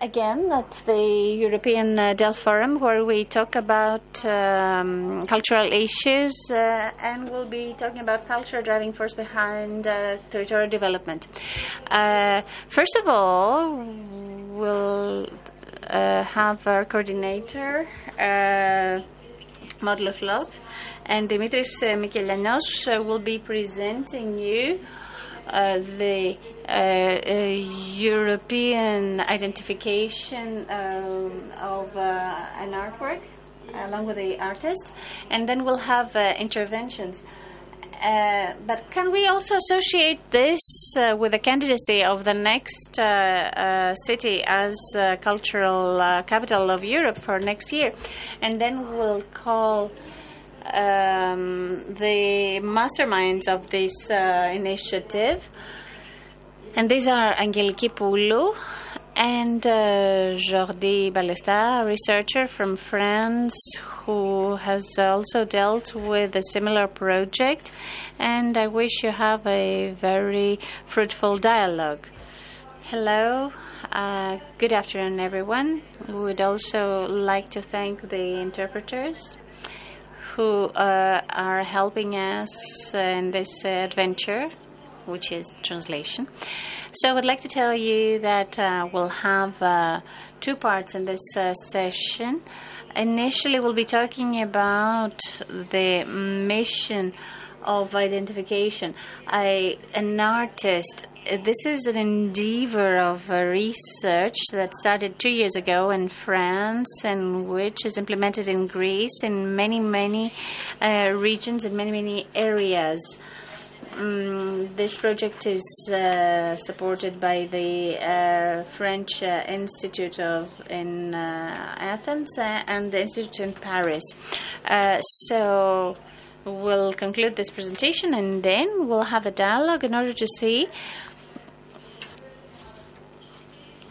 again that's the European uh, Forum, where we talk about um, cultural issues, uh, and we'll be talking about culture driving force behind uh, territorial development. Uh, first of all, we'll uh, have our coordinator, Model of Love, and Dimitris uh, Mikelianos uh, will be presenting you the European identification um, of uh, an artwork along with the artist, and then we'll have uh, interventions. Uh, but can we also associate this uh, with the candidacy of the next uh, uh, city as cultural capital of Europe for next year? And then we'll call um, the masterminds of this initiative. And these are Angeliki Poulou and uh, Jordi Ballesta, a researcher from France who has also dealt with a similar project. And I wish you have a very fruitful dialogue. Hello, uh, good afternoon, everyone. We would also like to thank the interpreters who uh, are helping us in this adventure, which is translation. So, I would like to tell you that uh, we'll have uh, two parts in this uh, session. Initially, we'll be talking about the mission of identification. I, an artist, this is an endeavor of uh, research that started two years ago in France and which is implemented in Greece in many, many uh, regions and many, many areas. Mm, this project is uh, supported by the uh, French uh, Institute of in uh, Athens uh, and the Institute in Paris. Uh, so we'll conclude this presentation and then we'll have a dialogue in order to see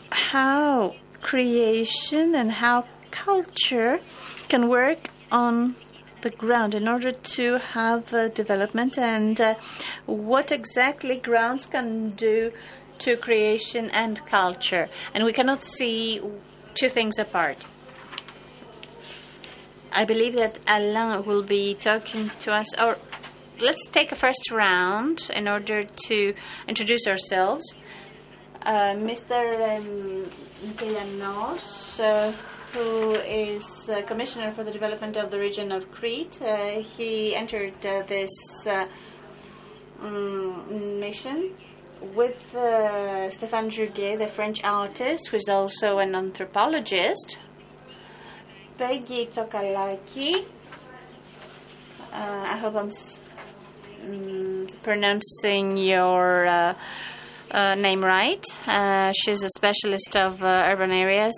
how creation and how culture can work on the ground in order to have uh, development and uh, what exactly grounds can do to creation and culture. And we cannot see two things apart. I believe that Alain will be talking to us, or let's take a first round in order to introduce ourselves. Uh, Mr. Um, who is uh, Commissioner for the Development of the Region of Crete. Uh, he entered uh, this mm, mission with uh, Stéphane Juguet, the French artist, who is also an anthropologist. Peggy Tokalaki. I hope I'm mm, pronouncing your uh, name right. Uh, she's a specialist of uh, urban areas,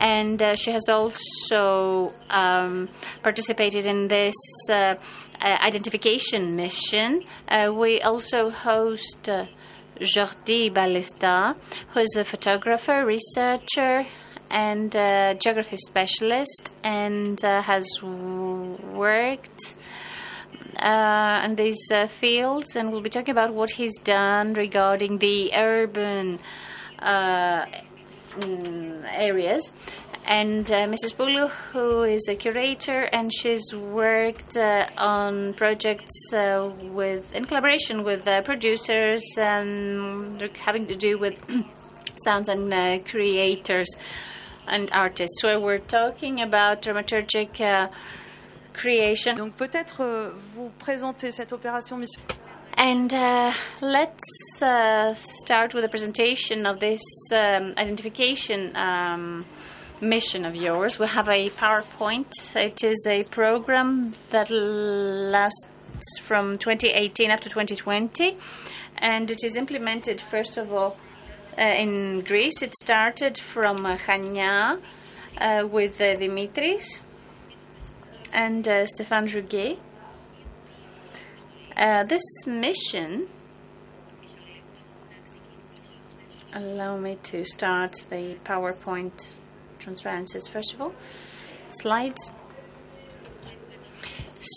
and uh, she has also um, participated in this uh, uh, identification mission. Uh, we also host. Uh, Jordi Ballesta, who is a photographer, researcher, and geography specialist, and has worked uh, in these uh, fields, and we'll be talking about what he's done regarding the urban mm, areas. And uh, Mrs. Bulu, who is a curator, and she's worked uh, on projects uh, with in collaboration with uh, producers and having to do with sounds and uh, creators and artists. So we're talking about dramaturgic uh, creation. Donc peut-être euh, vous présenter cette opération mission. And uh, let's uh, start with a presentation of this um, identification um, mission of yours. We have a PowerPoint. It is a program that lasts from 2018 up to 2020, and it is implemented first of all uh, in Greece. It started from uh, Chania uh, with uh, Dimitris and uh, Stéphane Juguet. Uh, this mission, allow me to start the PowerPoint transparencies first of all. Slides.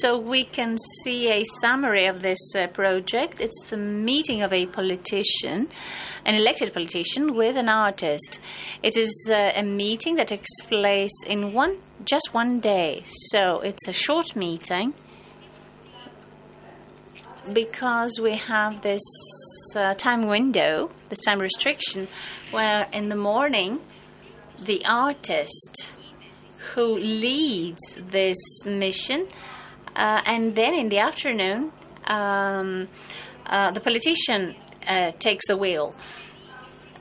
So we can see a summary of this uh, project. It's the meeting of a politician, an elected politician, with an artist. It is uh, a meeting that takes place in one just one day. So it's a short meeting because we have this uh, time window, this time restriction, where in the morning the artist who leads this mission, uh, and then in the afternoon, um, uh, the politician uh, takes the wheel.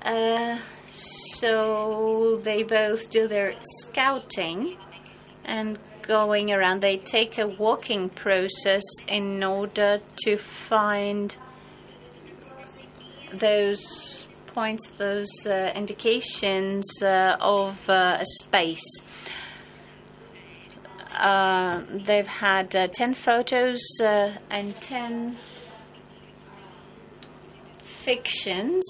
Uh, so they both do their scouting and going around. They take a walking process in order to find those points, those uh, indications uh, of uh, a space. Uh, they've had uh, 10 photos uh, and 10 fictions.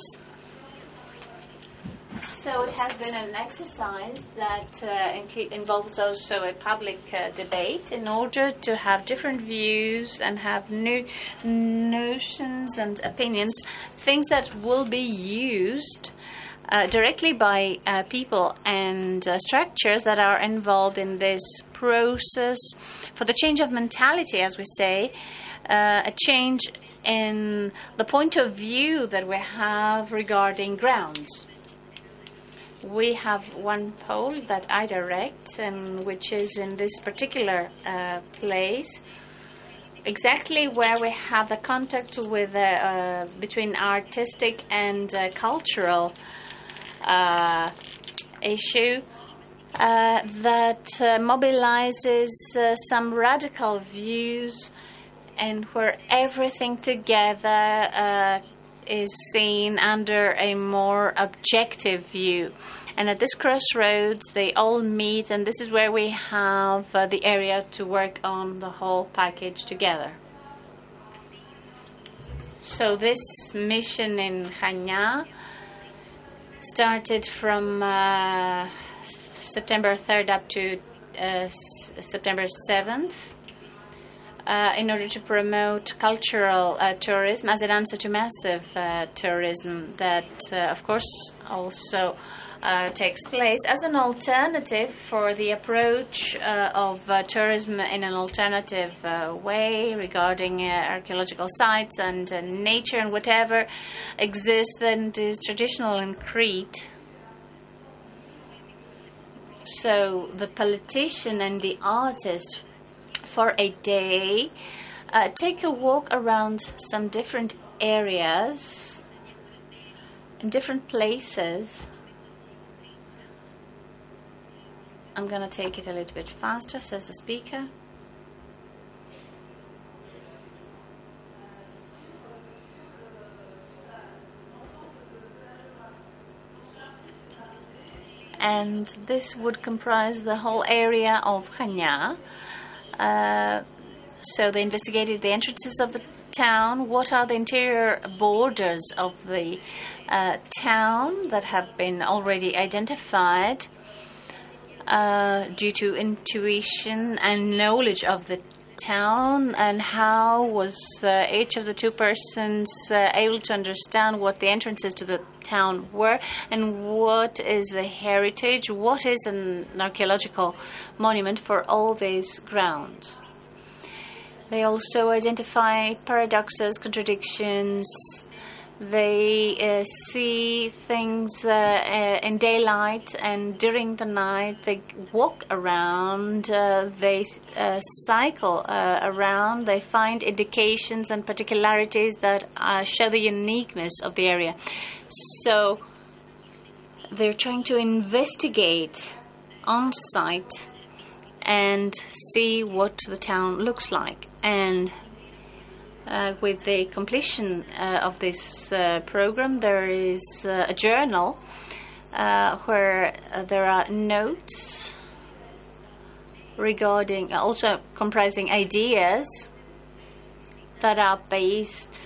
So it has been an exercise that uh, involves also a public uh, debate in order to have different views and have new notions and opinions, things that will be used uh, directly by uh, people and uh, structures that are involved in this process for the change of mentality, as we say, uh, a change in the point of view that we have regarding grounds. We have one pole that I direct, and which is in this particular uh, place, exactly where we have the contact with uh, uh, between artistic and uh, cultural uh, issue uh, that mobilizes some radical views and where everything together is seen under a more objective view. And at this crossroads, they all meet, and this is where we have uh, the area to work on the whole package together. So, this mission in Chania started from uh, September 3rd up to uh, September 7th uh, in order to promote cultural uh, tourism as an answer to massive uh, tourism that, uh, of course, also uh, takes place as an alternative for the approach uh, of tourism in an alternative way regarding archaeological sites and nature and whatever exists and is traditional in Crete. So the politician and the artist for a day uh, take a walk around some different areas in different places. I'm going to take it a little bit faster, says the speaker. And this would comprise the whole area of Chania. Uh, so they investigated the entrances of the town. What are the interior borders of the uh, town that have been already identified uh, due to intuition and knowledge of the town? And how was uh, each of the two persons uh, able to understand what the entrances to the town were and what is the heritage? What is an archaeological monument for all these grounds? They also identify paradoxes, contradictions. They uh, see things uh, uh, in daylight and during the night. They walk around, uh, they uh, cycle uh, around, they find indications and particularities that show the uniqueness of the area. So they're trying to investigate on site and see what the town looks like. And uh, with the completion uh, of this uh, program, there is uh, a journal uh, where uh, there are notes regarding, also comprising ideas that are based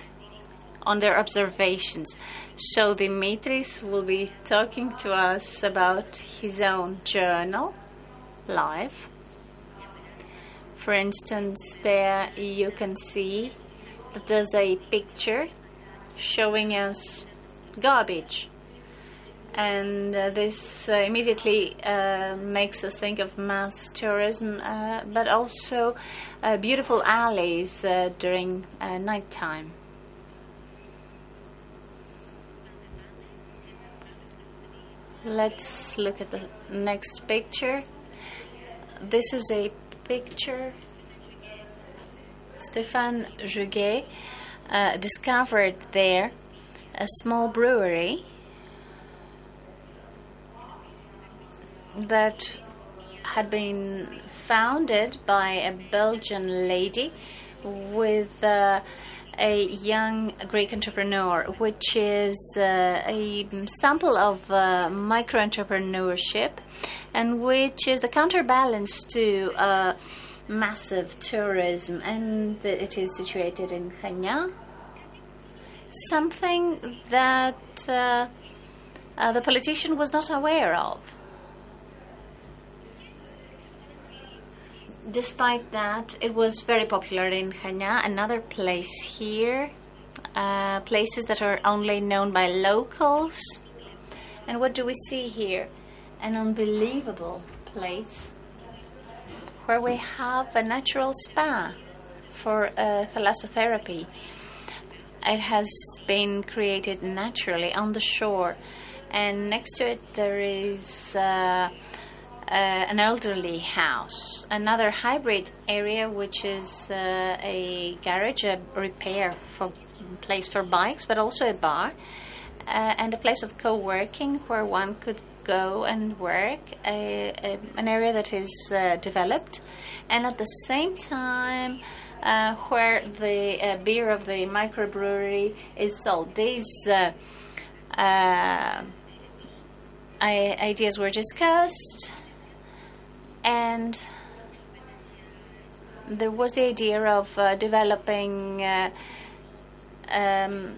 on their observations. So Dimitris will be talking to us about his own journal live. For instance, there you can see there's a picture showing us garbage. And uh, this uh, immediately uh, makes us think of mass tourism, uh, but also uh, beautiful alleys uh, during nighttime. Let's look at the next picture. This is a picture Stéphane Juguet uh, discovered there a small brewery that had been founded by a Belgian lady with uh, a young Greek entrepreneur, which is uh, a sample of uh, micro entrepreneurship and which is the counterbalance to uh, massive tourism. And it is situated in Chania. something that uh, uh, the politician was not aware of. Despite that, it was very popular in Chania. Another place here, uh, places that are only known by locals. And what do we see here? An unbelievable place where we have a natural spa for uh, thalassotherapy. It has been created naturally on the shore, and next to it there is. Uh, uh, an elderly house, another hybrid area which is uh, a garage, a repair for place for bikes, but also a bar, uh, and a place of co-working where one could go and work, a, a, an area that is uh, developed, and at the same time. Uh, where the uh, beer of the microbrewery is sold. These ideas were discussed and there was the idea of uh, developing uh, um,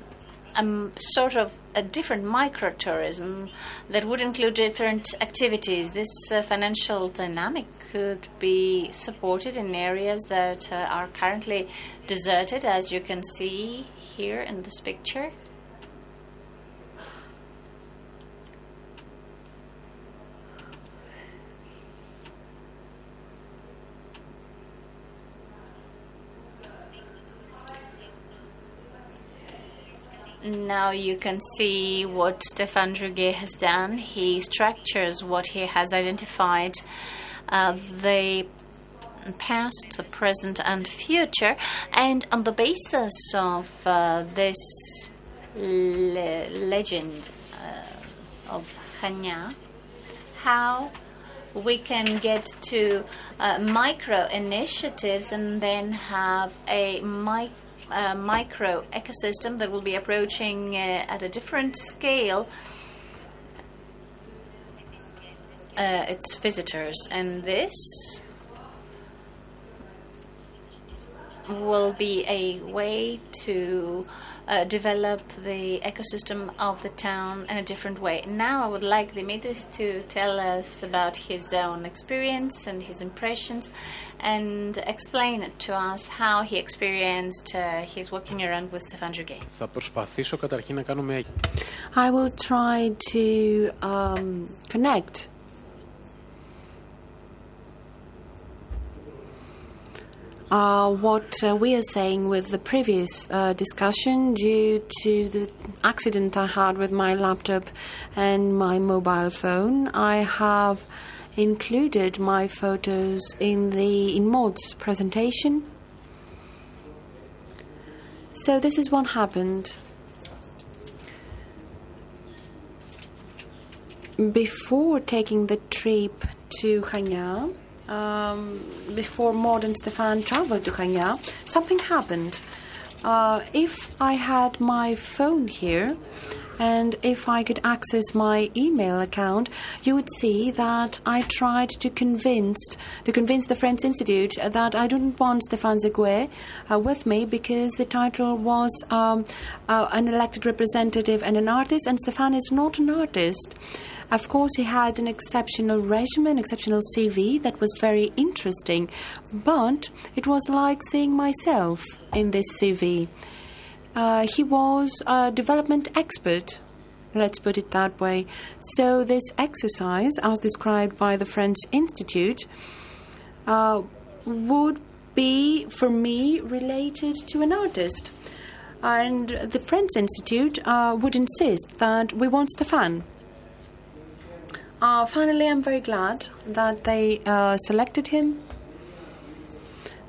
a sort of a different microtourism that would include different activities. This uh, financial dynamic could be supported in areas that uh, are currently deserted, as you can see here in this picture. Now you can see what Stéphane Juguet has done. He structures what he has identified uh, the past, the present, and future, and on the basis of uh, this le- legend uh, of Chania, how we can get to uh, micro initiatives and then have a micro uh, micro ecosystem that will be approaching uh, at a different scale uh, its visitors. And this will be a way to uh, develop the ecosystem of the town in a different way. Now, I would like Dimitris to tell us about his own experience and his impressions and explain it to us how he experienced uh, his walking around with Stefan Juguet. I will try to um, connect uh, what uh, we are saying with the previous uh, discussion due to the accident I had with my laptop and my mobile phone. I have included my photos in the in Maud's presentation. So this is what happened. Before taking the trip to Chania, um, before Maud and Stefan traveled to Chania, something happened. Uh, if I had my phone here and if I could access my email account, you would see that I tried to convince to convince the French Institute that I didn't want Stefan Juguet uh, with me because the title was um, uh, an elected representative and an artist, and Stefan is not an artist. Of course, he had an exceptional resume, exceptional CV that was very interesting, but it was like seeing myself in this CV. Uh, he was a development expert, let's put it that way. So, this exercise, as described by the French Institute, uh, would be for me related to an artist. And the French Institute uh, would insist that we want Stefan. Uh, finally, I'm very glad that they uh, selected him.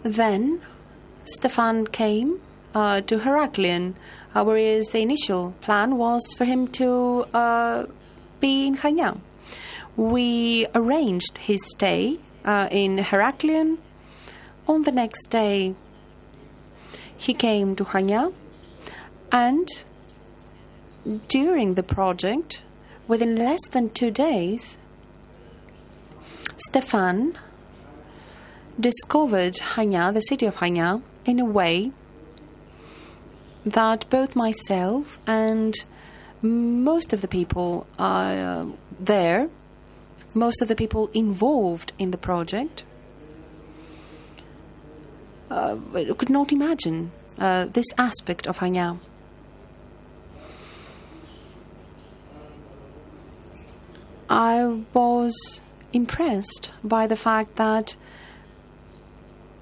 Then, Stefan came uh, to Heraklion, uh, whereas the initial plan was for him to uh, be in Chania. We arranged his stay uh, in Heraklion. On the next day, he came to Chania, and during the project, within less than two days, Stefan discovered Chania, the city of Chania, in a way that both myself and most of the people uh, there, most of the people involved in the project, uh, could not imagine uh, this aspect of Chania. I was impressed by the fact that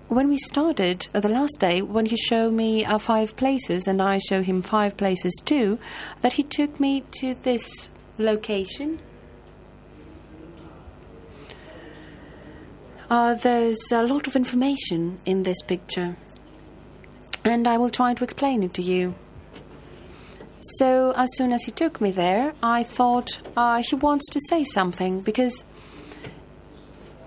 when we started uh, the last day, when he showed me uh, five places and I show him five places too, that he took me to this location. Uh, there's a lot of information in this picture, and I will try to explain it to you. So, as soon as he took me there, I thought uh, he wants to say something because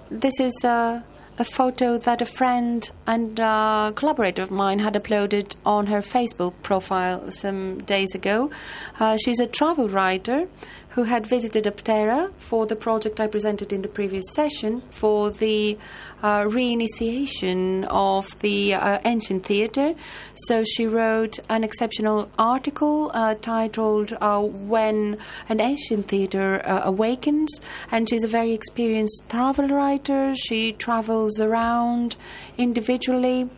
this is a, a photo that a friend and a collaborator of mine had uploaded on her Facebook profile some days ago. Uh, she's a travel writer who had visited Aptera for the project I presented in the previous session for the uh, reinitiation of the uh, ancient theatre. So she wrote an exceptional article uh, titled uh, When an Ancient Theatre uh, Awakens, and she's a very experienced travel writer. She travels around individually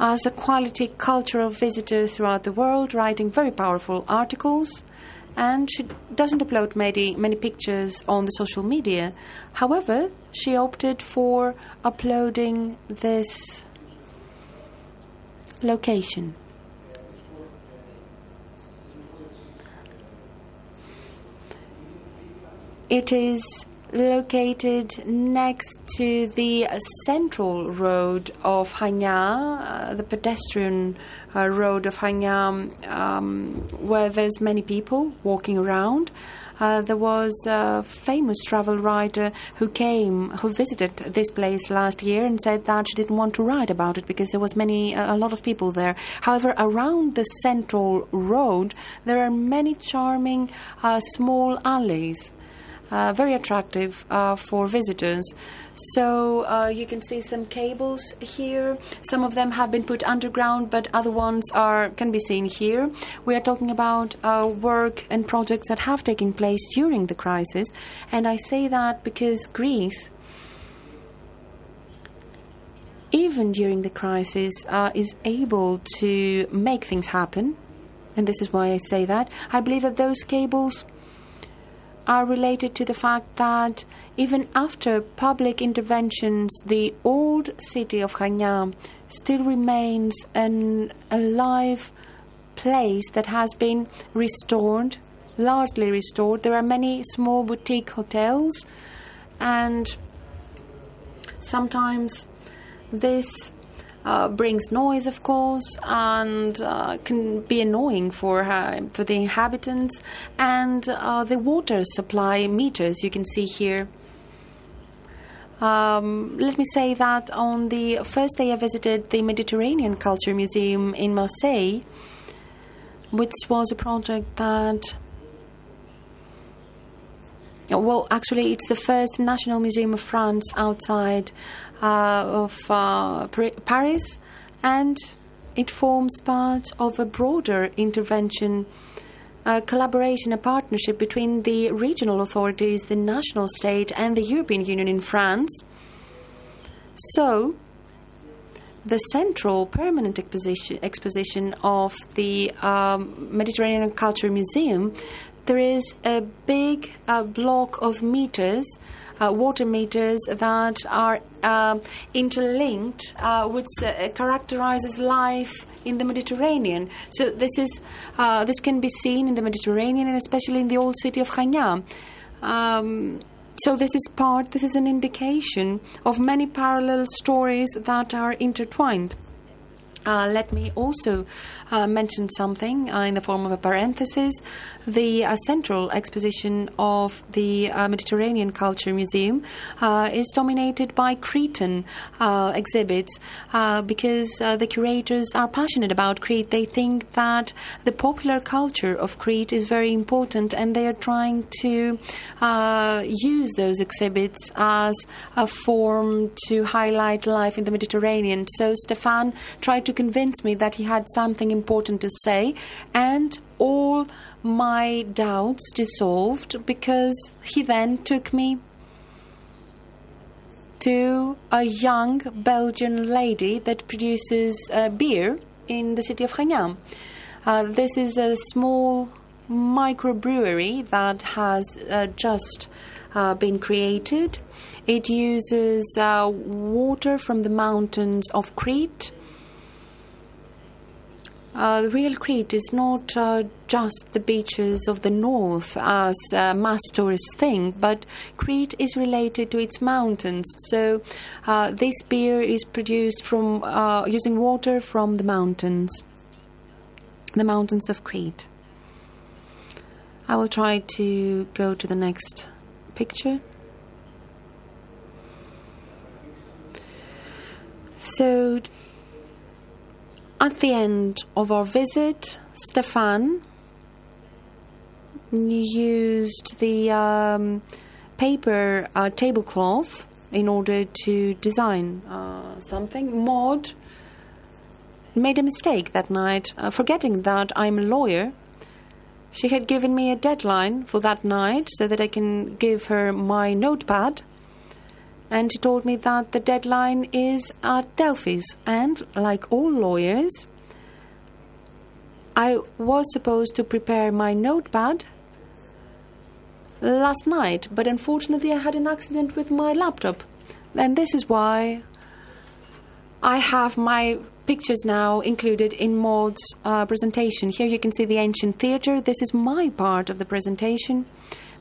as a quality cultural visitor throughout the world, writing very powerful articles and she doesn't upload many, many pictures on the social media. However, she opted for uploading this location. It is located next to the central road of Chania, uh, the pedestrian uh, road of Chania, um, where there's many people walking around. Uh, there was a famous travel writer who came, who visited this place last year and said that she didn't want to write about it because there was many, a lot of people there. However, around the central road, there are many charming uh, small alleys uh, very attractive uh, for visitors. So uh, you can see some cables here. Some of them have been put underground, but other ones are can be seen here. We are talking about uh, work and projects that have taken place during the crisis, and I say that because Greece even during the crisis, uh, is able to make things happen. And this is why I say that. I believe that those cables are related to the fact that even after public interventions, the old city of Chania still remains an alive place that has been restored, largely restored. There are many small boutique hotels, and sometimes this uh, brings noise, of course, and uh, can be annoying for uh, for the inhabitants. And uh, the water supply meters you can see here. Um, let me say that on the first day I visited the Mediterranean Culture Museum in Marseille, which was a project that well, actually, it's the first National Museum of France outside of uh, Paris, and it forms part of a broader intervention a collaboration, a partnership between the regional authorities, the national state, and the European Union in France. So, the central permanent exposition, exposition of the um, Mediterranean Culture Museum, there is a big uh, block of meters, uh, water meters that are um interlinked, uh, which uh, characterizes life in the Mediterranean. So this is uh, this can be seen in the Mediterranean and especially in the old city of Chania. Um, so this is part, this is an indication of many parallel stories that are intertwined. Uh, let me also uh, mention something uh, in the form of a parenthesis. The uh, central exposition of the uh, Mediterranean Culture Museum uh, is dominated by Cretan exhibits because the curators are passionate about Crete. They think that the popular culture of Crete is very important and they are trying to use those exhibits as a form to highlight life in the Mediterranean. So Stefan tried to convince me that he had something important to say, and all my doubts dissolved because he then took me to a young Belgian lady that produces uh, beer in the city of Chania. Uh, this is a small microbrewery that has uh, just uh, been created. It uses uh, water from the mountains of Crete uh, the real Crete is not uh, just the beaches of the north as uh, mass tourists think, but Crete is related to its mountains. So uh, this beer is produced from uh, using water from the mountains, the mountains of Crete. I will try to go to the next picture. So at the end of our visit, Stefan used the um, paper uh, tablecloth in order to design uh, something. Maud made a mistake that night, uh, forgetting that I'm a lawyer. She had given me a deadline for that night so that I can give her my notepad and she told me that the deadline is at Delphi's. And like all lawyers, I was supposed to prepare my notepad last night, but unfortunately, I had an accident with my laptop. And this is why I have my pictures now included in Maud's uh, presentation. Here you can see the ancient theatre. This is my part of the presentation.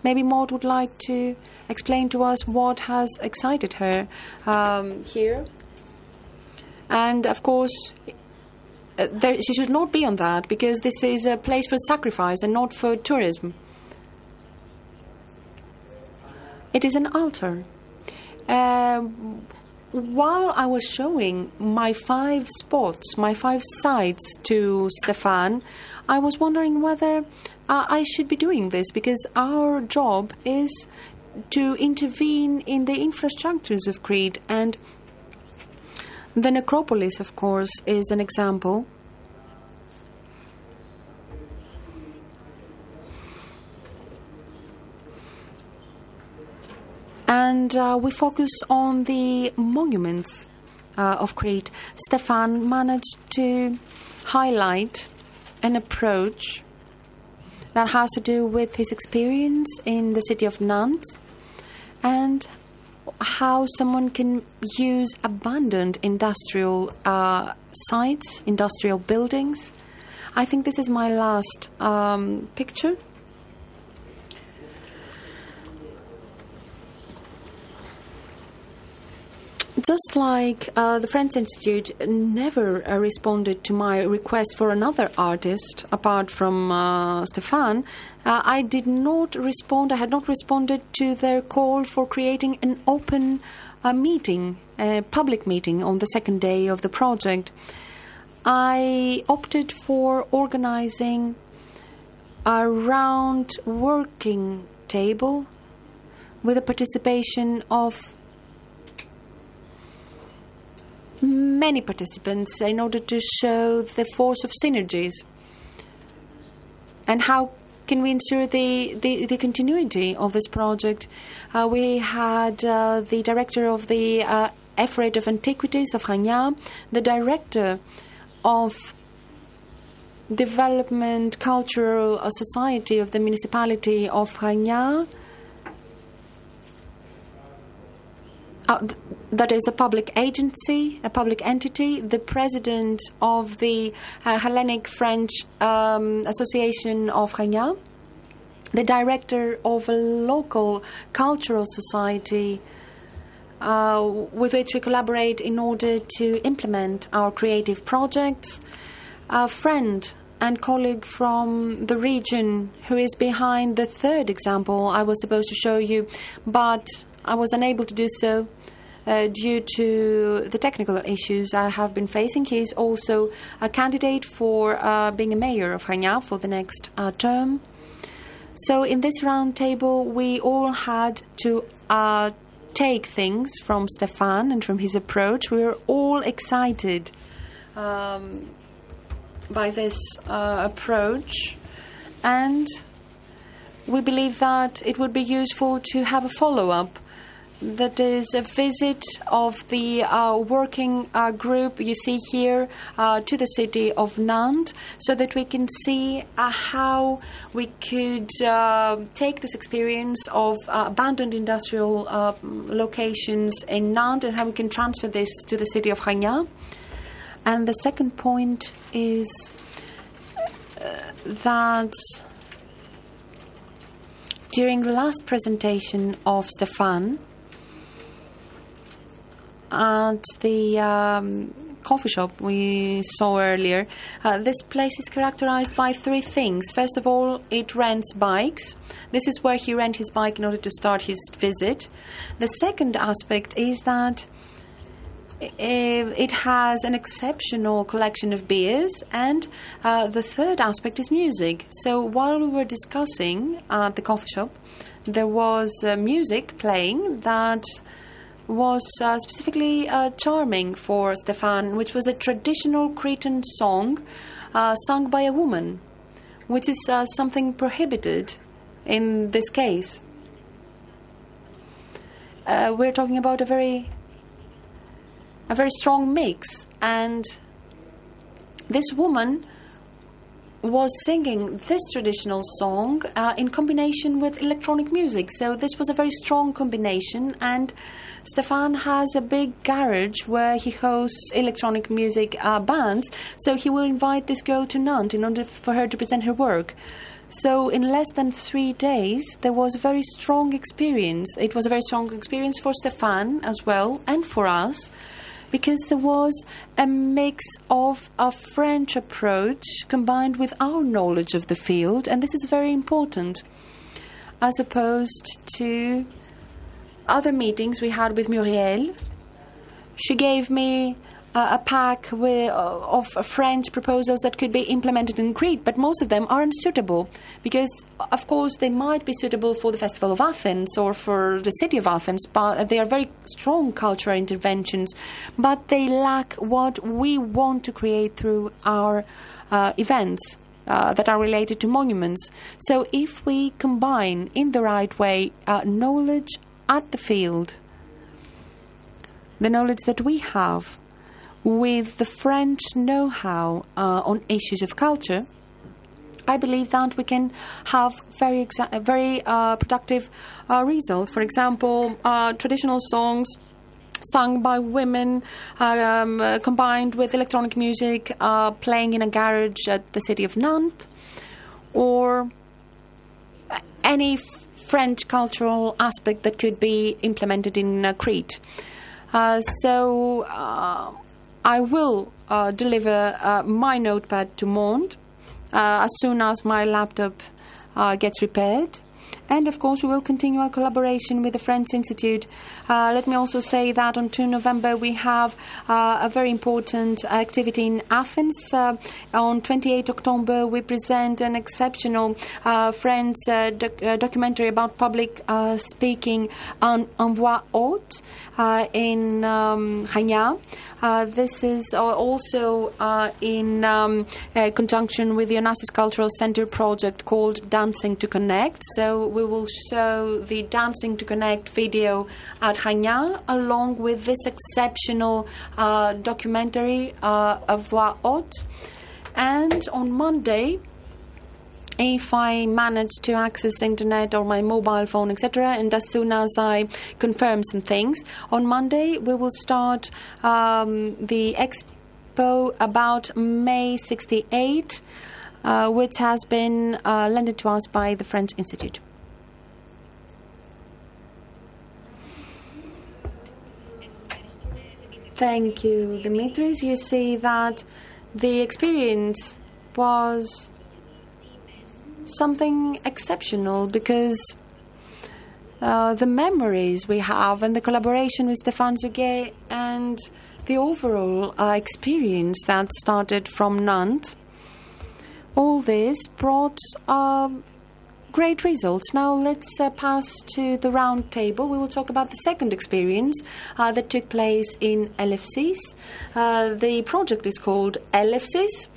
Maybe Maud would like to explain to us what has excited her um, here. And of course, uh, there, she should not be on that because this is a place for sacrifice and not for tourism. It is an altar. Uh, while I was showing my five spots, my five sites to Stefan, I was wondering whether uh, I should be doing this because our job is to intervene in the infrastructures of Crete. And the necropolis, of course, is an example. And uh, we focus on the monuments uh, of Crete. Stefan managed to highlight an approach that has to do with his experience in the city of Nantes and how someone can use abandoned industrial uh, sites, industrial buildings. I think this is my last um, picture. Just like uh, the French Institute never uh, responded to my request for another artist apart from uh, Stefan, uh, I did not respond, I had not responded to their call for creating an open uh, meeting, a public meeting on the second day of the project. I opted for organizing a round working table with the participation of many participants in order to show the force of synergies and how can we ensure the, the, the continuity of this project? Uh, we had uh, the director of the uh, of Antiquities of Chania, the director of Development Cultural Society of the Municipality of Chania. Uh, that is a public agency, a public entity, the president of the uh, Hellenic French um, Association of Chania, the director of a local cultural society uh, with which we collaborate in order to implement our creative projects, a friend and colleague from the region who is behind the third example I was supposed to show you, but I was unable to do so uh, due to the technical issues I have been facing. He is also a candidate for uh, being a mayor of Chania for the next uh, term. So, in this roundtable, we all had to uh, take things from Stefan and from his approach. We were all excited um, by this uh, approach, and we believe that it would be useful to have a follow up. That is a visit of the uh, working uh, group you see here uh, to the city of Nantes, so that we can see uh, how we could uh, take this experience of uh, abandoned industrial uh, locations in Nantes and how we can transfer this to the city of Chania. And the second point is uh, that during the last presentation of Stefan at the um, coffee shop we saw earlier, uh, this place is characterized by three things. First of all, it rents bikes. This is where he rent his bike in order to start his visit. The second aspect is that it has an exceptional collection of beers, and uh, the third aspect is music. So while we were discussing at the coffee shop, there was uh, music playing that was uh, specifically uh, charming for Stefan, which was a traditional Cretan song uh, sung by a woman, which is uh, something prohibited in this case. Uh, we're talking about a very a very strong mix, and this woman was singing this traditional song uh, in combination with electronic music. So this was a very strong combination, and Stefan has a big garage where he hosts electronic music uh, bands. So he will invite this girl to Nantes in order for her to present her work. So in less than three days, there was a very strong experience. It was a very strong experience for Stefan as well, and for us because there was a mix of a French approach combined with our knowledge of the field, and this is very important, as opposed to other meetings we had with Muriel. She gave me uh, a pack with, uh, of French proposals that could be implemented in Crete, but most of them aren't suitable because, of course, they might be suitable for the Festival of Athens or for the city of Athens, but they are very strong cultural interventions, but they lack what we want to create through our uh, events. Uh, that are related to monuments. So, if we combine in the right way uh, knowledge at the field, the knowledge that we have, with the French know how uh, on issues of culture, I believe that we can have very, exa- very uh, productive uh, results. For example, uh, traditional songs sung by women um, uh, combined with electronic music uh, playing in a garage at the city of Nantes, or any French cultural aspect that could be implemented in uh, Crete. Uh, so uh, I will uh, deliver uh, my notepad to Maud as soon as my laptop gets repaired. And of course, we will continue our collaboration with the French Institute. Uh, let me also say that on 2 November we have uh, a very important activity in Athens. Uh, on 28 October, we present an exceptional uh, French uh, doc- uh, documentary about public speaking on, voix haute in um, this is also in um, conjunction with the Onassis Cultural Center project called Dancing to Connect. So we will show the Dancing to Connect video at Chania along with this exceptional uh, documentary uh, voix haute. And on Monday, if I manage to access internet or my mobile phone, etc., and as soon as I confirm some things, on Monday we will start um, the expo about May 68, uh, which has been uh, lended to us by the French Institute. Thank you, Dimitris. You see that the experience was something exceptional because uh, the memories we have and the collaboration with Stéphane Juguet and the overall uh, experience that started from Nantes, all this brought um, great results. Now let's uh, pass to the round table. We will talk about the second experience uh, that took place in Elefsis. Uh, the project is called Elefsis.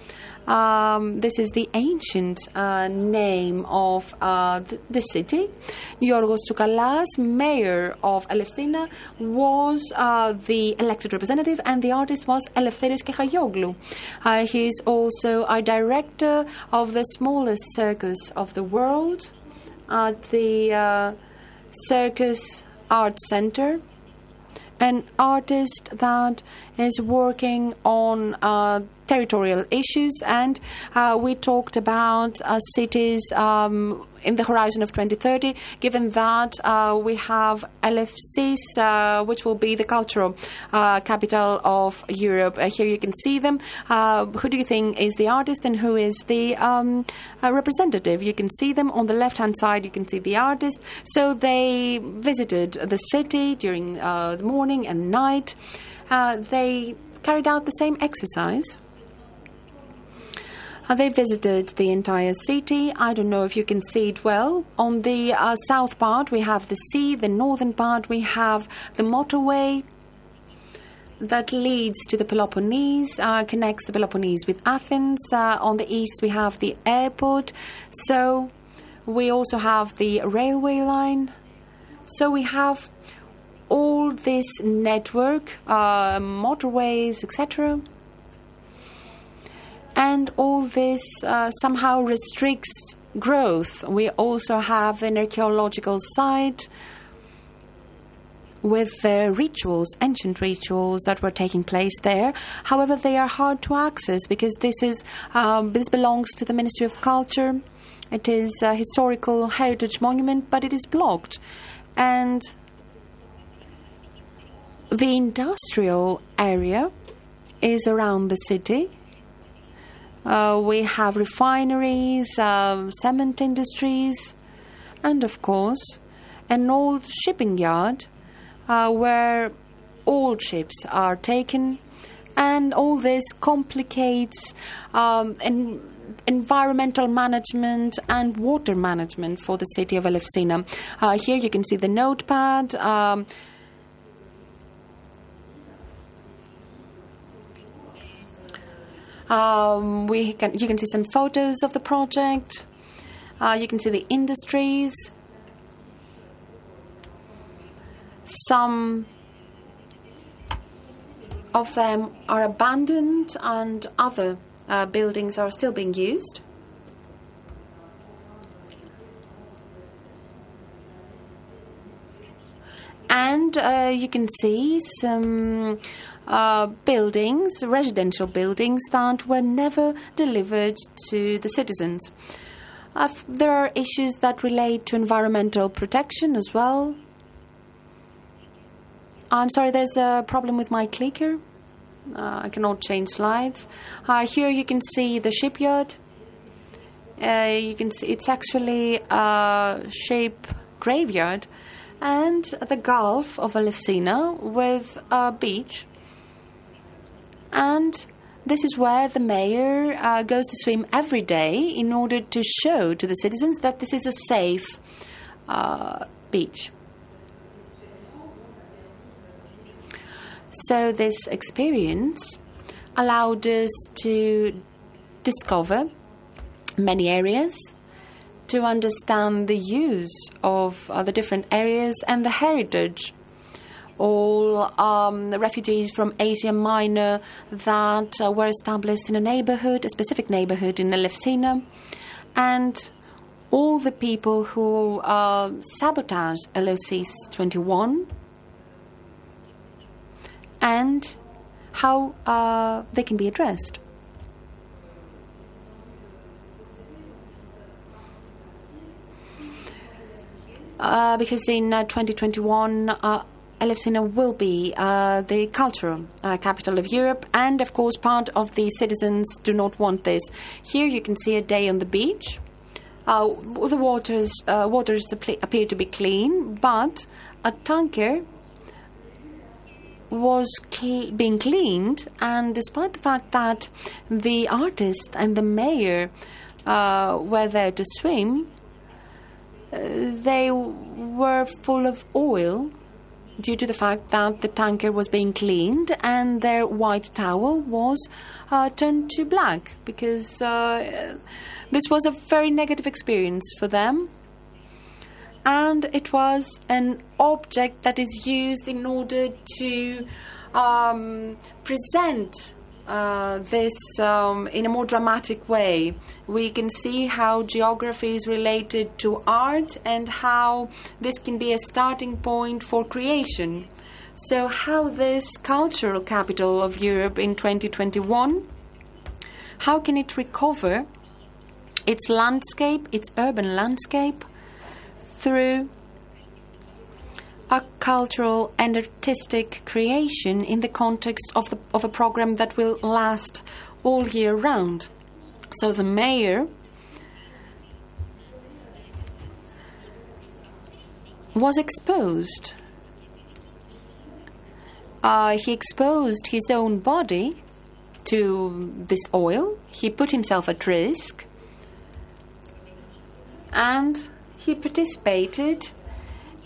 Um, this is the ancient uh, name of uh, the, city. Yorgos Tsoukalas, mayor of Elefsina, was uh, the elected representative, and the artist was Eleftherios Kechagioglou. Uh, he is also a director of the smallest circus of the world at the uh, Circus Art Center an artist that is working on uh, territorial issues, and uh, we talked about uh, cities um, in the horizon of 2030, given that uh, we have Elefsis, uh, which will be the cultural uh, capital of Europe. here you can see them. who do you think is the artist and who is the um, representative? You can see them on the left hand side, you can see the artist. So they visited the city during the morning and night. they carried out the same exercise. Uh, they visited the entire city. I don't know if you can see it well. On the uh, south part, we have the sea. The northern part, we have the motorway that leads to the Peloponnese, uh, connects the Peloponnese with Athens. Uh, on the east, we have the airport. So we also have the railway line. So we have all this network, uh, motorways, etc and all this uh, somehow restricts growth. We also have an archaeological site with the rituals, ancient rituals that were taking place there. However, they are hard to access because this is um, this belongs to the Ministry of Culture. It is a historical heritage monument, but it is blocked, and the industrial area is around the city uh, we have refineries, um, cement industries, and of course, an old shipping yard uh, where old ships are taken, and all this complicates um, en- environmental management and water management for the city of Elefsina. Uh, here you can see the notepad. Um, Um, we can, you can see some photos of the project. Uh, you can see the industries. Some of them are abandoned, and other uh, buildings are still being used. And uh, you can see some uh, buildings, residential buildings, that were never delivered to the citizens. Uh, there are issues that relate to environmental protection as well. I'm sorry, there's a problem with my clicker. Uh, I cannot change slides. Uh, here you can see the shipyard. Uh, you can see it's actually a ship graveyard and the Gulf of Elefsina with a beach. And this is where the mayor uh, goes to swim every day in order to show to the citizens that this is a safe uh, beach. So, this experience allowed us to discover many areas, to understand the use of uh, the different areas and the heritage. All um, refugees from Asia Minor that uh, were established in a neighborhood, a specific neighborhood in Elefsina, and all the people who uh, sabotaged Eleusis 21 and how uh, they can be addressed. Uh, because in uh, 2021, uh, Elefsina will be uh, the cultural uh, capital of Europe, and of course, part of the citizens do not want this. Here you can see a day on the beach. Uh, the waters uh, waters appear to be clean, but a tanker was cl- being cleaned, and despite the fact that the artist and the mayor uh, were there to swim, uh, they were full of oil due to the fact that the tanker was being cleaned and their white towel was uh, turned to black because uh, this was a very negative experience for them. And it was an object that is used in order to um, present uh, this um, in a more dramatic way. We can see how geography is related to art and how this can be a starting point for creation. So, how this cultural capital of Europe in 2021, how can it recover its landscape, its urban landscape, through a cultural and artistic creation in the context of, the, of a program that will last all year round. So the mayor was exposed. Uh, he exposed his own body to this oil. He put himself at risk. And he participated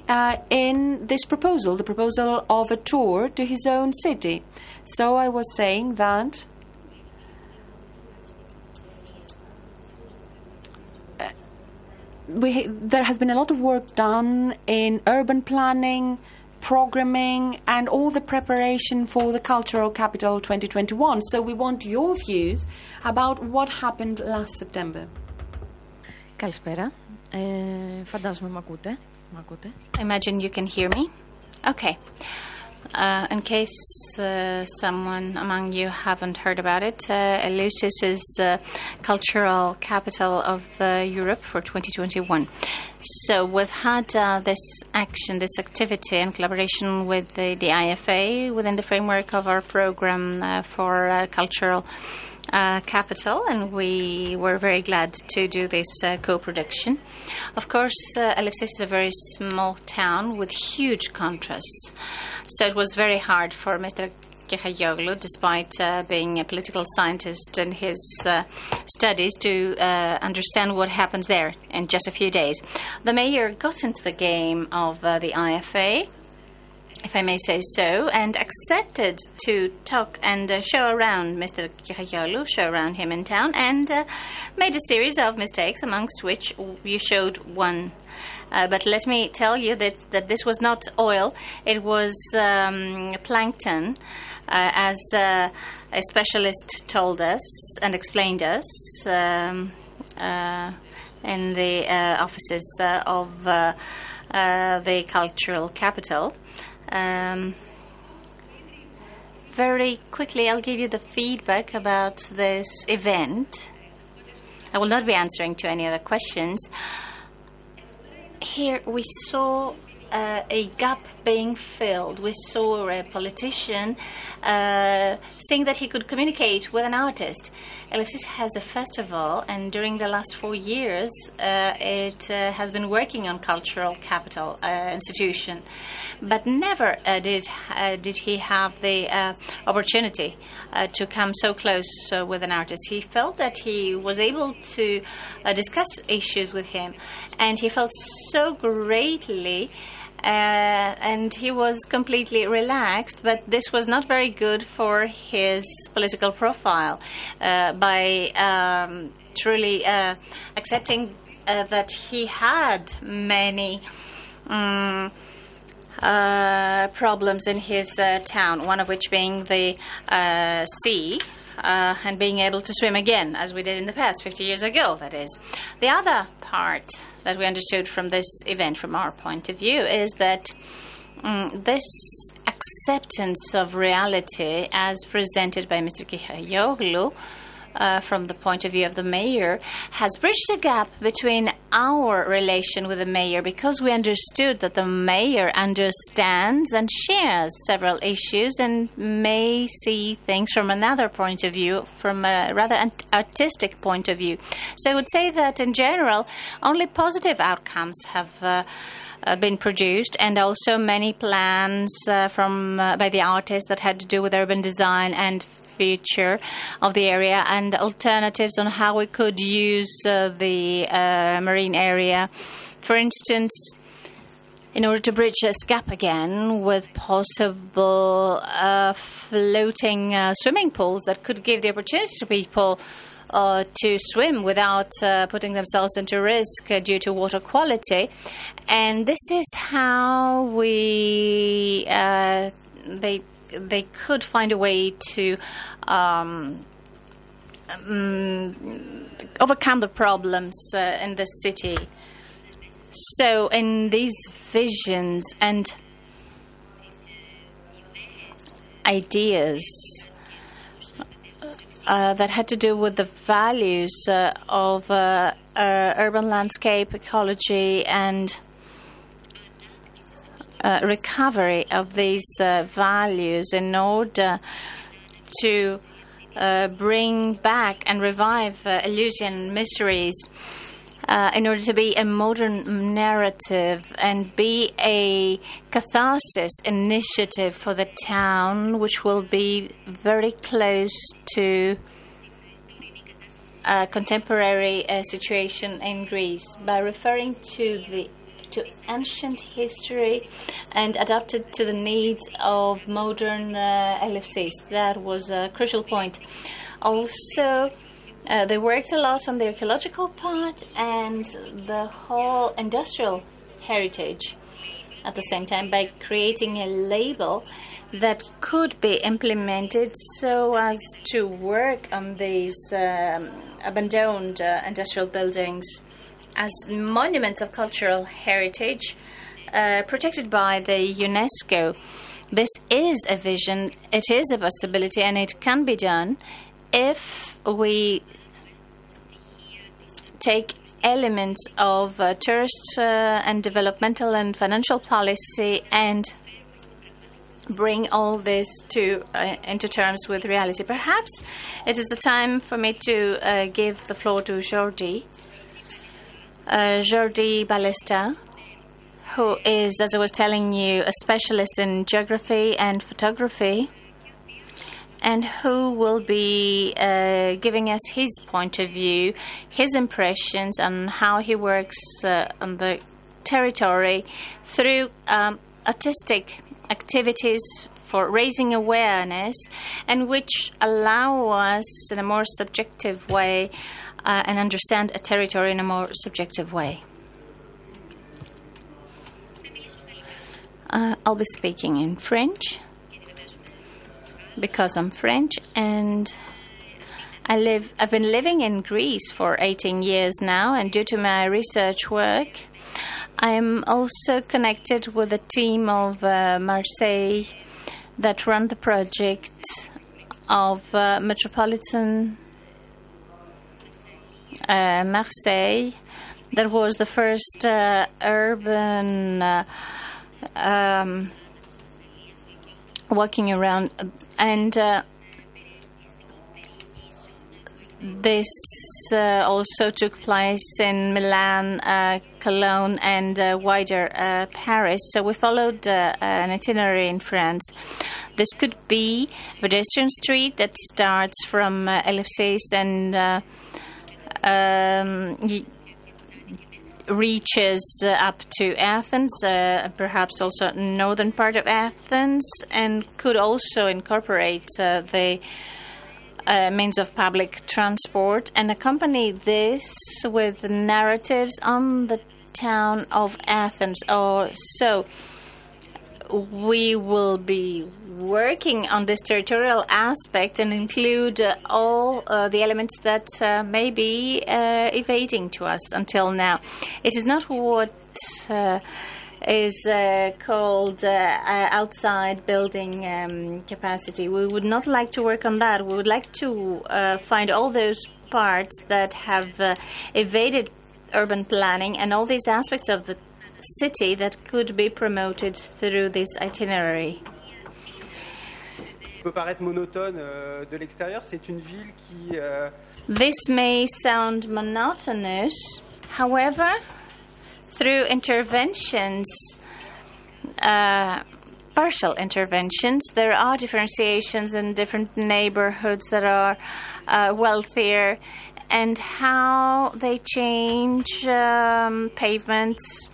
uh, in this proposal, the proposal of a tour to his own city. So I was saying that uh, we, there has been a lot of work done in urban planning, programming, and all the preparation for the Cultural Capital 2021. So we want your views about what happened last September. Καλησπέρα. Ε, φαντάζομαι με ακούτε. Makote? I imagine you can hear me. Okay. Uh, in case uh, someone among you haven't heard about it, uh, Eleusis is uh, cultural capital of uh, Europe for 2021. So we've had uh, this action, this activity in collaboration with the, the, IFA within the framework of our program uh, for cultural uh, capital, and we were very glad to do this uh, co-production. Of course, uh, Elefsis is a very small town with huge contrasts, so it was very hard for Mr. Kechagioglou, despite uh, being a political scientist in his uh, studies, to uh, understand what happened there in just a few days. The mayor got into the game of uh, the IFA, if I may say so, and accepted to talk and uh, show around Mr. Kechagioglou, show around him in town, and uh, made a series of mistakes, amongst which you showed one. Uh, but let me tell you that, that this was not oil, it was um, plankton, uh, as uh, a specialist told us and explained us um, uh, in the offices of the cultural capital. Um, very quickly, I'll give you the feedback about this event. I will not be answering to any other questions. Here we saw uh, a gap being filled. We saw a politician uh, saying that he could communicate with an artist. Elefsis has a festival, and during the last four years, uh, it uh, has been working on cultural capital uh, institution, but never uh, did did he have the opportunity to come so close with an artist. He felt that he was able to discuss issues with him, and he felt so greatly. Uh, and he was completely relaxed, but this was not very good for his political profile. Uh, by um, truly uh, accepting uh, that he had many um, problems in his uh, town, one of which being the sea. Uh, and being able to swim again, as we did in the past, 50 years ago, that is. The other part that we understood from this event, from our point of view, is that mm, this acceptance of reality, as presented by Mr. Kechagioglou, uh, from the point of view of the mayor, has bridged the gap between our relation with the mayor because we understood that the mayor understands and shares several issues and may see things from another point of view, from a rather artistic point of view. So I would say that in general, only positive outcomes have. Uh, uh, been produced, and also many plans uh, from uh, by the artists that had to do with urban design and future of the area, and alternatives on how we could use uh, the uh, marine area. For instance, in order to bridge this gap again with possible uh, floating uh, swimming pools that could give the opportunity to people uh, to swim without uh, putting themselves into risk uh, due to water quality. And this is how we uh, they they could find a way to. Um, um, overcome the problems uh, in the city. So, in these visions and ideas uh, that had to do with the values uh, of uh, uh, urban landscape, ecology, and uh, recovery of these uh, values in order to uh, bring back and revive uh, Eleusinian mysteries uh, in order to be a modern narrative and be a catharsis initiative for the town, which will be very close to contemporary uh, situation in Greece. By referring to the to ancient history and adapted to the needs of modern uh, Elefsis. That was a crucial point. Also, uh, they worked a lot on the archaeological part and the whole industrial heritage at the same time by creating a label that could be implemented so as to work on these um, abandoned uh, industrial buildings as monuments of cultural heritage uh, protected by the UNESCO. This is a vision, it is a possibility, and it can be done if we take elements of uh, tourist uh, and developmental and financial policy and bring all this to uh, into terms with reality. Perhaps it is the time for me to uh, give the floor to Jordi uh, Jordi Ballesta, who is, as I was telling you, a specialist in geography and photography, and who will be uh, giving us his point of view, his impressions on how he works uh, on the territory through um, artistic activities for raising awareness and which allow us in a more subjective way uh, and understand a territory in a more subjective way. Uh, I'll be speaking in French because I'm French and I live. I've been living in Greece for 18 years now, and due to my research work, I am also connected with a team of uh, Marseille that run the project of uh, Metropolitan uh, Marseille. That was the first uh, urban uh, um, walking around, and uh, this uh, also took place in Milan, Cologne, and wider Paris. So we followed an itinerary in France. This could be pedestrian street that starts from uh, and um, reaches up to Athens, uh, perhaps also northern part of Athens, and could also incorporate uh, the uh, means of public transport and accompany this with narratives on the town of Athens. Or so we will be working on this territorial aspect and include uh, all uh, the elements that uh, may be uh, evading to us until now. It is not what uh, is uh, called uh, outside building um, capacity. We would not like to work on that. We would like to uh, find all those parts that have uh, evaded urban planning and all these aspects of the city that could be promoted through this itinerary. peut paraître monotone euh, de l'extérieur, c'est une ville qui euh, This may sound monotonous, however, through interventions, uh, partial interventions, there are differentiations in different neighborhoods that are uh, wealthier and how they change um, pavements.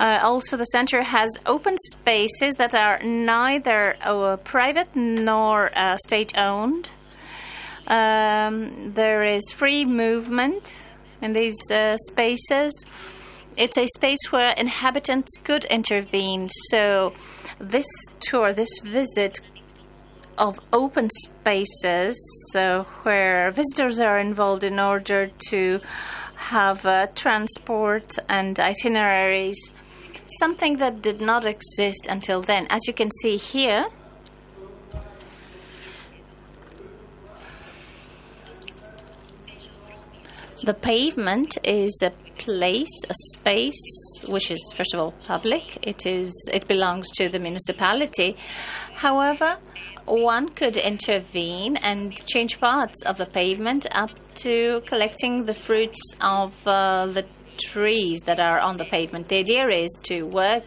Uh, also, the center has open spaces that are neither uh, private nor uh, state owned. Um, there is free movement in these uh, spaces. It's a space where inhabitants could intervene. So, this tour, this visit of open spaces uh, where visitors are involved in order to have uh, transport and itineraries, something that did not exist until then. As you can see here, The pavement is a place, a space, which is first of all public. It is. It belongs to the municipality. However, one could intervene and change parts of the pavement up to collecting the fruits of uh, the trees that are on the pavement. The idea is to work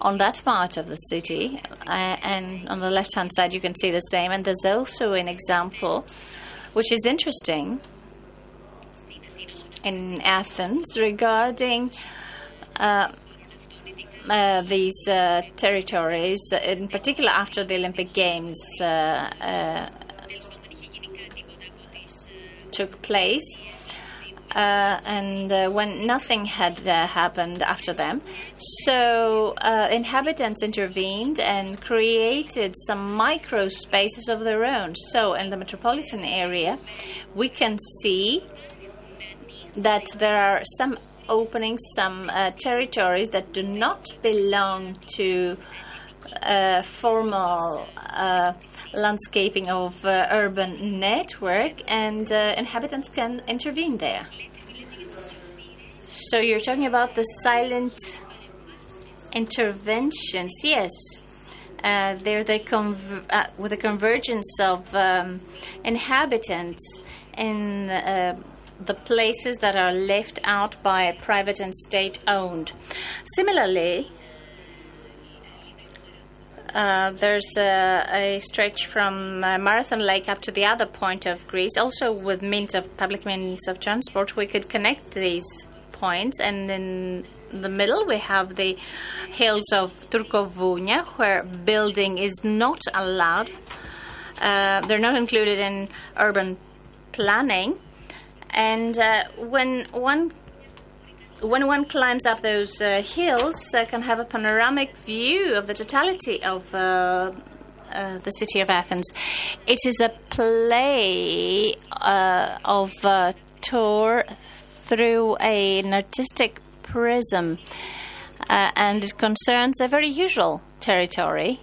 on that part of the city, uh, and on the left-hand side you can see the same. And there's also an example, which is interesting in Athens regarding uh, uh, these uh, territories, in particular after the Olympic Games uh, uh, took place. Uh, and uh, when nothing had uh, happened after them. So uh, inhabitants intervened and created some micro spaces of their own. So in the metropolitan area, we can see that there are some openings, some uh, territories that do not belong to uh, formal uh, landscaping of uh, urban network, and uh, inhabitants can intervene there. So you're talking about the silent interventions, yes. Uh, they're the conv- uh, with the convergence of um, inhabitants in uh, the places that are left out by private and state owned. Similarly, uh, there's a, a stretch from Marathon Lake up to the other point of Greece, also with means of public means of transport. We could connect these points, and in the middle we have the hills of Turkovounia, where building is not allowed. Uh, they're not included in urban planning, and uh, when one when one climbs up those uh, hills, uh, can have a panoramic view of the totality of uh, uh, the city of Athens. It is a play uh, of uh, tour through a, an artistic prism, and it concerns a very usual territory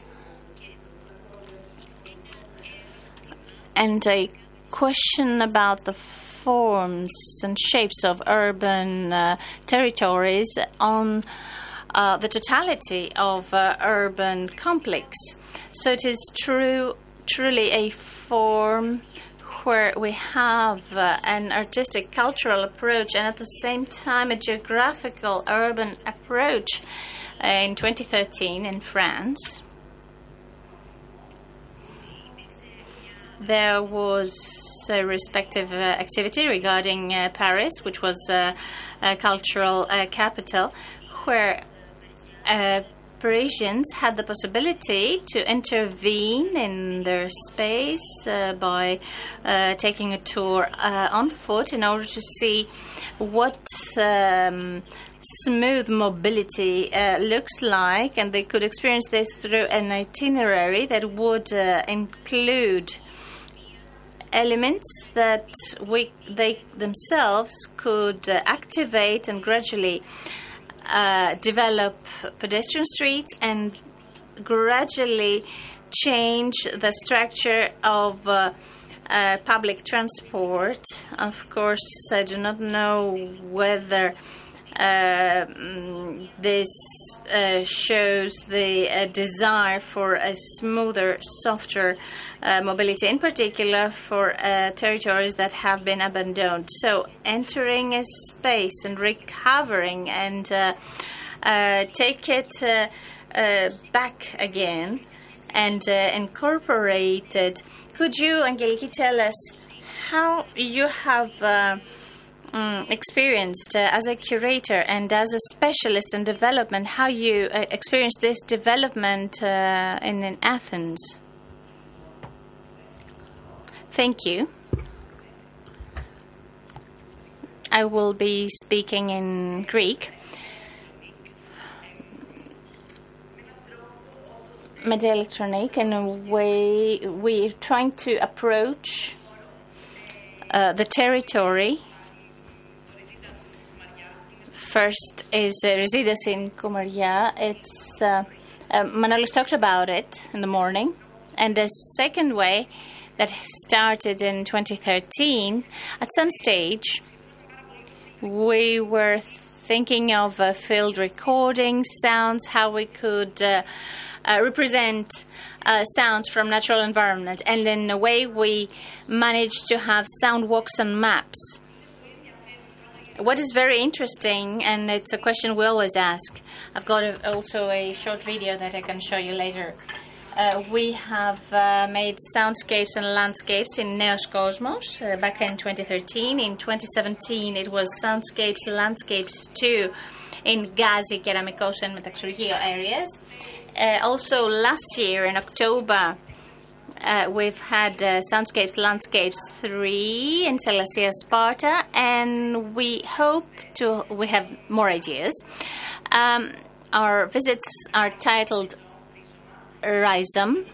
and a question about the forms and shapes of urban uh, territories on uh, the totality of uh, urban complex. So it is true, truly a form where we have uh, an artistic cultural approach and at the same time a geographical urban approach uh, in 2013 in France. There was respective uh, activity regarding uh, Paris, which was uh, a cultural uh, capital, where uh, Parisians had the possibility to intervene in their space uh, by uh, taking a tour uh, on foot in order to see what um, smooth mobility uh, looks like, and they could experience this through an itinerary that would uh, include elements that we they themselves could uh, activate and gradually uh, develop pedestrian streets and gradually change the structure of uh, uh, public transport. Of course, I do not know whether this uh, shows the uh, desire for a smoother, softer uh, mobility, in particular for uh, territories that have been abandoned. So, entering a space and recovering and uh, uh, take it uh, uh, back again and uh, incorporate it. Could you, Angeliki, tell us how you have? Mm, experienced uh, as a curator and as a specialist in development, how you uh, experienced this development uh, in, in Athens. Thank you. I will be speaking in Greek. Media electronic, in a way, we're trying to approach uh, the territory First is uh, in Koumaria. It's uh, uh, Manolis talked about it in the morning, and the second way that started in 2013. At some stage, we were thinking of uh, field recording sounds, how we could uh, uh, represent uh, sounds from natural environment, and in a way, we managed to have sound walks and maps what is very interesting, and it's a question we always ask. I've got a, also a short video that I can show you later. Uh, we have uh, made soundscapes and landscapes in Neos Cosmos uh, back in 2013. In 2017, it was soundscapes, and landscapes too in Gazi, Keramikos, and Metaxourgeio areas. Uh, also, last year in October, uh, we've had uh, Soundscapes Landscapes 3 in Sellasia, Sparta, and we hope to, we have more ideas. Um, our visits are titled Rhizome,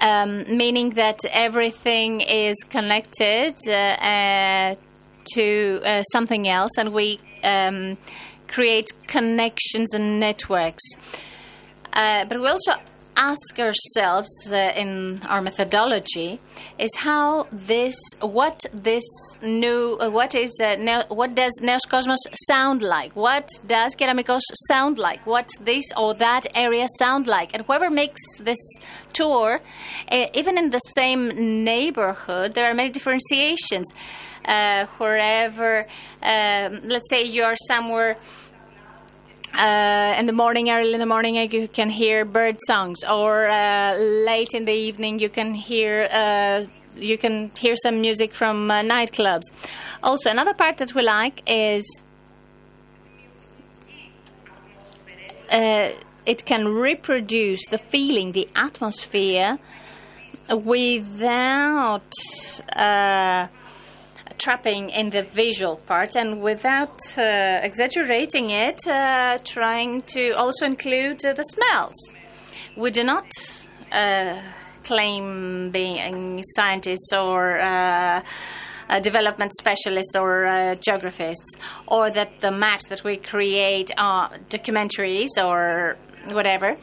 um, meaning that everything is connected uh, uh, to uh, something else, and we um, create connections and networks. Uh, but we also ask ourselves uh, in our methodology is how this, what this new, uh, what is, uh, what does Neos Cosmos sound like? What does Keramikos sound like? What this or that area sound like? And whoever makes this tour, uh, even in the same neighborhood, there are many differentiations. Uh, wherever, um, let's say you are somewhere uh, in the morning, early in the morning, you can hear bird songs, or uh, late in the evening, you can hear uh, you can hear some music from uh, nightclubs. Also, another part that we like is uh, it can reproduce the feeling, the atmosphere, without uh, trapping in the visual part and without uh, exaggerating it, uh, trying to also include uh, the smells. We do not uh, claim being scientists or uh, uh, development specialists or geographists, or that the maps that we create are documentaries or whatever.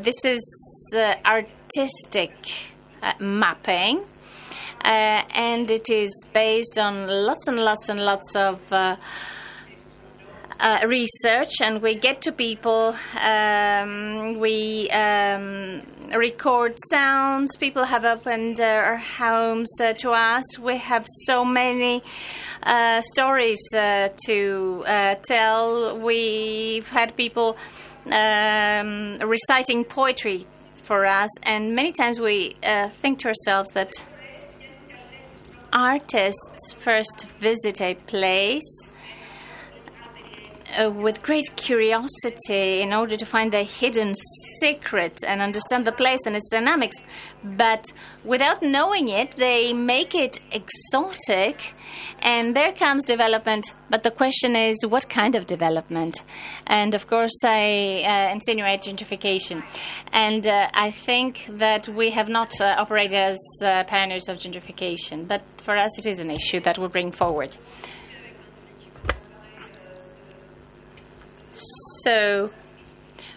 this is artistic mapping uh, and it is based on lots and lots and lots of uh, uh, research and we get to people. Um, we um, record sounds. People have opened their homes uh, to us. We have so many uh, stories uh, to uh, tell. We've had people um, reciting poetry for us, and many times we uh, think to ourselves that artists first visit a place uh, with great curiosity in order to find the hidden secret and understand the place and its dynamics. But without knowing it, they make it exotic, and there comes development. But the question is, what kind of development? And of course, I uh, insinuate gentrification. And uh, I think that we have not uh, operated as uh, pioneers of gentrification, but for us, it is an issue that we bring forward. So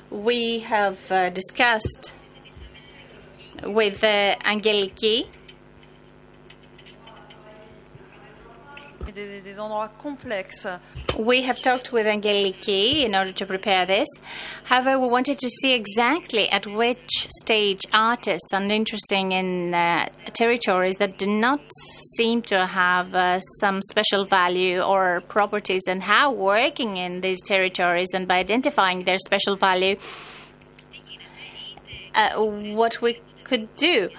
we have uh, discussed with uh, Angeliki Des, des endroits complexes. We have talked with Angeliki in order to prepare this. However, we wanted to see exactly at which stage artists are interesting in uh, territories that do not seem to have uh, some special value or properties, and how working in these territories and by identifying their special value, uh, what we could do.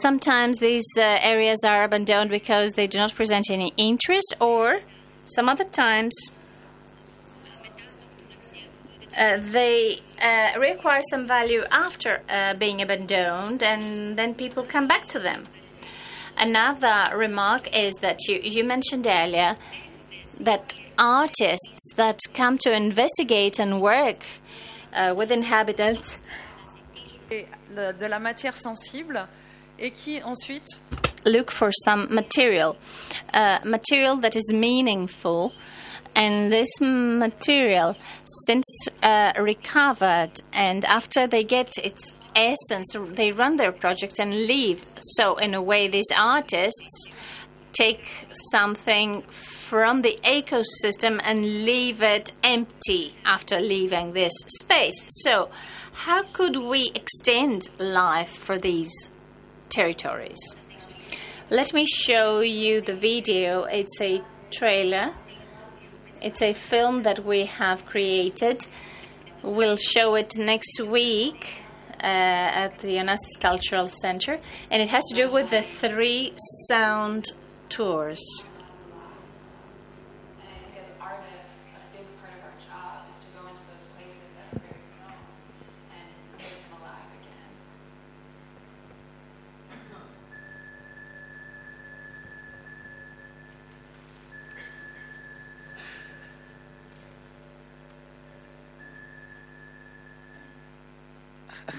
Sometimes these uh, areas are abandoned because they do not present any interest, or some other times uh, they uh, require some value after uh, being abandoned, and then people come back to them. Another remark is that you, you mentioned earlier that artists that come to investigate and work uh, with inhabitants de la matière sensible et qui ensuite look for some material, uh, material that is meaningful. And this material, since uh, recovered and after they get its essence, they run their project and leave. So, in a way, these artists take something from the ecosystem and leave it empty after leaving this space. So, how could we extend life for these territories? Let me show you the video. It's a trailer. It's a film that we have created. We'll show it next week uh, at the Onassis Cultural Center, and it has to do with the three sound tours. as artists, a big part of our job is to go into those places that are very known and make them alive again.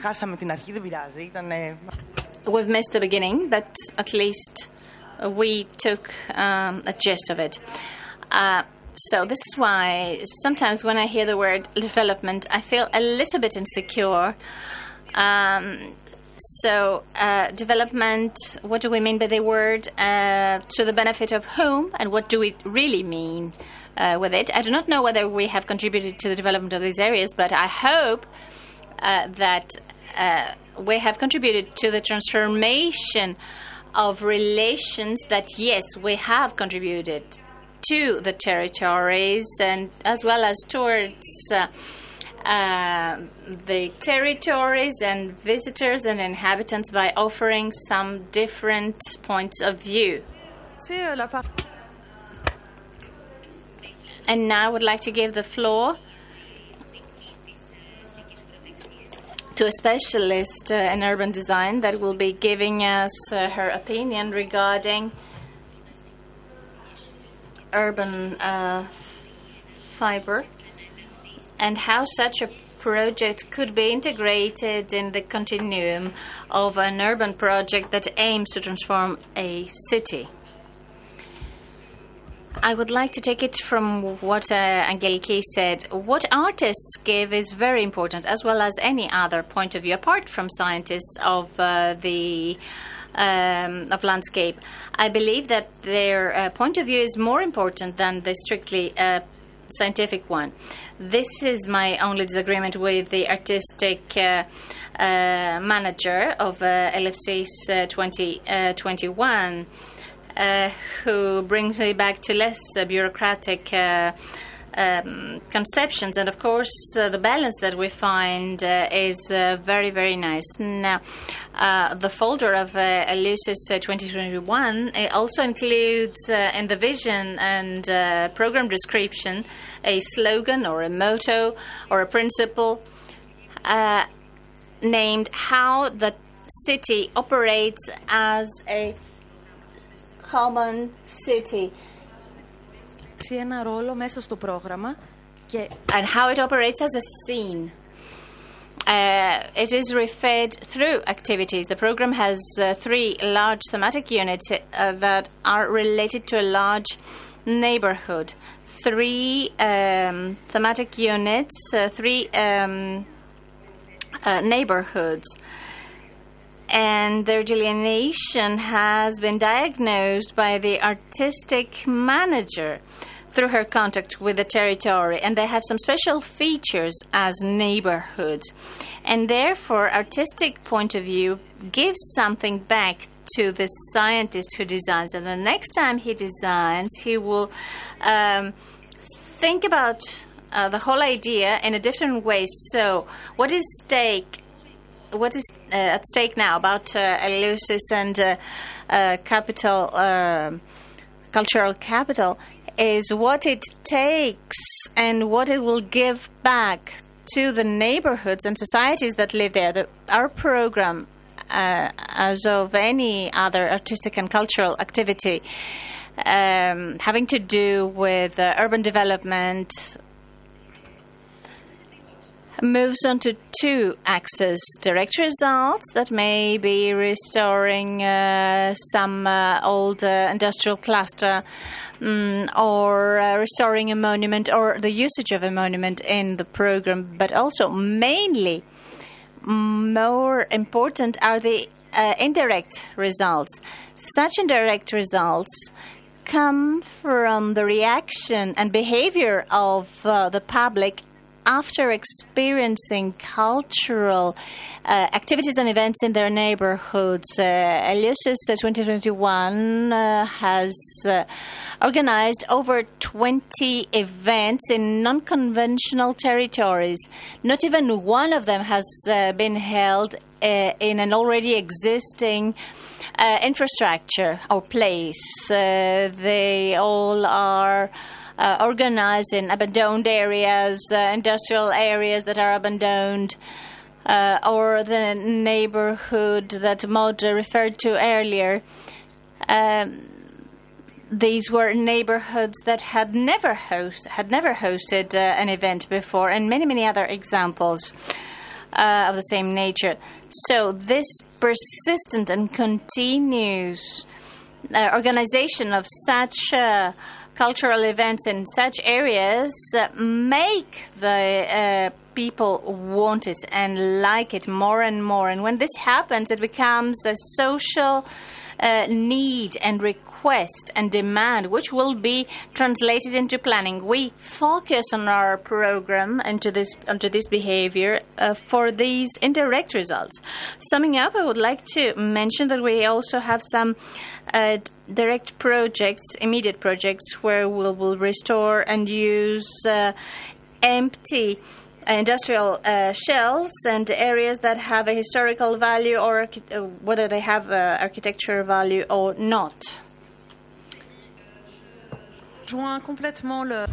Χάσαμε την αρχή, δεν πειράζει. Ήταν, ε, We've missed the beginning, but at least uh, we took um, a gist of it. Uh, so this is why sometimes when I hear the word development, I feel a little bit insecure. Um, so uh, development, what do we mean by the word? Uh, to the benefit of whom, and what do we really mean uh, with it? I do not know whether we have contributed to the development of these areas, but I hope uh, that uh, we have contributed to the transformation of relations that, yes, we have contributed to the territories and as well as towards uh, uh, the territories and visitors and inhabitants by offering some different points of view. euh, And now I would like to give the floor to a specialist uh, in urban design that will be giving us uh, her opinion regarding urban uh, fiber and how such a project could be integrated in the continuum of an urban project that aims to transform a city. I would like to take it from what uh, Angeliki said. What artists give is very important, as well as any other point of view, apart from scientists of uh, the um, of landscape. I believe that their uh, point of view is more important than the strictly uh, scientific one. This is my only disagreement with the artistic uh, uh, manager of uh, Elefsis uh, 2021, uh, who brings me back to less uh, bureaucratic. Uh, um, conceptions, and of course, uh, the balance that we find uh, is uh, very, very nice. Now, uh, the folder of uh, Eleusis uh, 2021 it also includes uh, in the vision and uh, program description a slogan or a motto or a principle uh, named How the City Operates as a Common City. παίξει ένα ρόλο μέσα στο πρόγραμμα και and how it operates as a scene. Uh, it is referred through activities. The program has uh, three large thematic units uh, that are related to a large neighborhood. Three um, thematic units, uh, three um, uh, neighborhoods. And their delineation has been diagnosed by the artistic manager through her contact with the territory, and they have some special features as neighborhoods. And therefore, artistic point of view gives something back to the scientist who designs. And the next time he designs, he will um, think about uh, the whole idea in a different way. So, what is stake? What is uh, at stake now about uh, Eleusis and uh, uh, capital, um cultural capital, is what it takes and what it will give back to the neighborhoods and societies that live there. The, our program, uh, as of any other artistic and cultural activity, um, having to do with uh, urban development, moves on to two axes direct results that may be restoring uh, some uh, old uh, industrial cluster mm, or uh, restoring a monument or the usage of a monument in the program, but also mainly more important are the uh, indirect results. Such indirect results come from the reaction and behavior of uh, the public after experiencing cultural uh, activities and events in their neighborhoods. Uh, uh, 2021 uh, has uh, organized over 20 events in non conventional territories. Not even one of them has uh, been held in an already existing infrastructure or place. They all are uh, organized in abandoned areas, uh, industrial areas that are abandoned. Uh, or the neighborhood that Maud referred to earlier. Um, these were neighborhoods that had never host had never hosted uh, an event before, and many many other examples uh, of the same nature. So this persistent and continuous uh, organization of such uh, cultural events in such areas make the uh, people want it and like it more and more. And when this happens, it becomes a social uh, need and request and demand, which will be translated into planning. We focus on our program into this onto this behavior uh, for these indirect results. Summing up, I would like to mention that we also have some uh, direct projects, immediate projects, where we will restore and use uh, empty uh, industrial uh, shells and areas that have a historical value or archi- uh, whether they have uh, architecture value or not. Joins complètement le.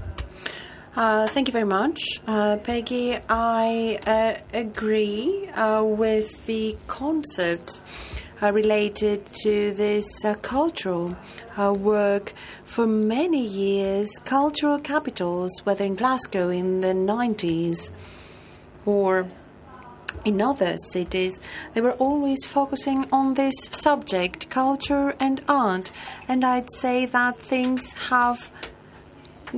Uh, thank you very much, uh, Peggy. I uh, agree uh, with the concept uh, related to this uh, cultural uh, work. For many years, cultural capitals, whether in Glasgow in the 90s or in other cities, they were always focusing on this subject, culture and art. And I'd say that things have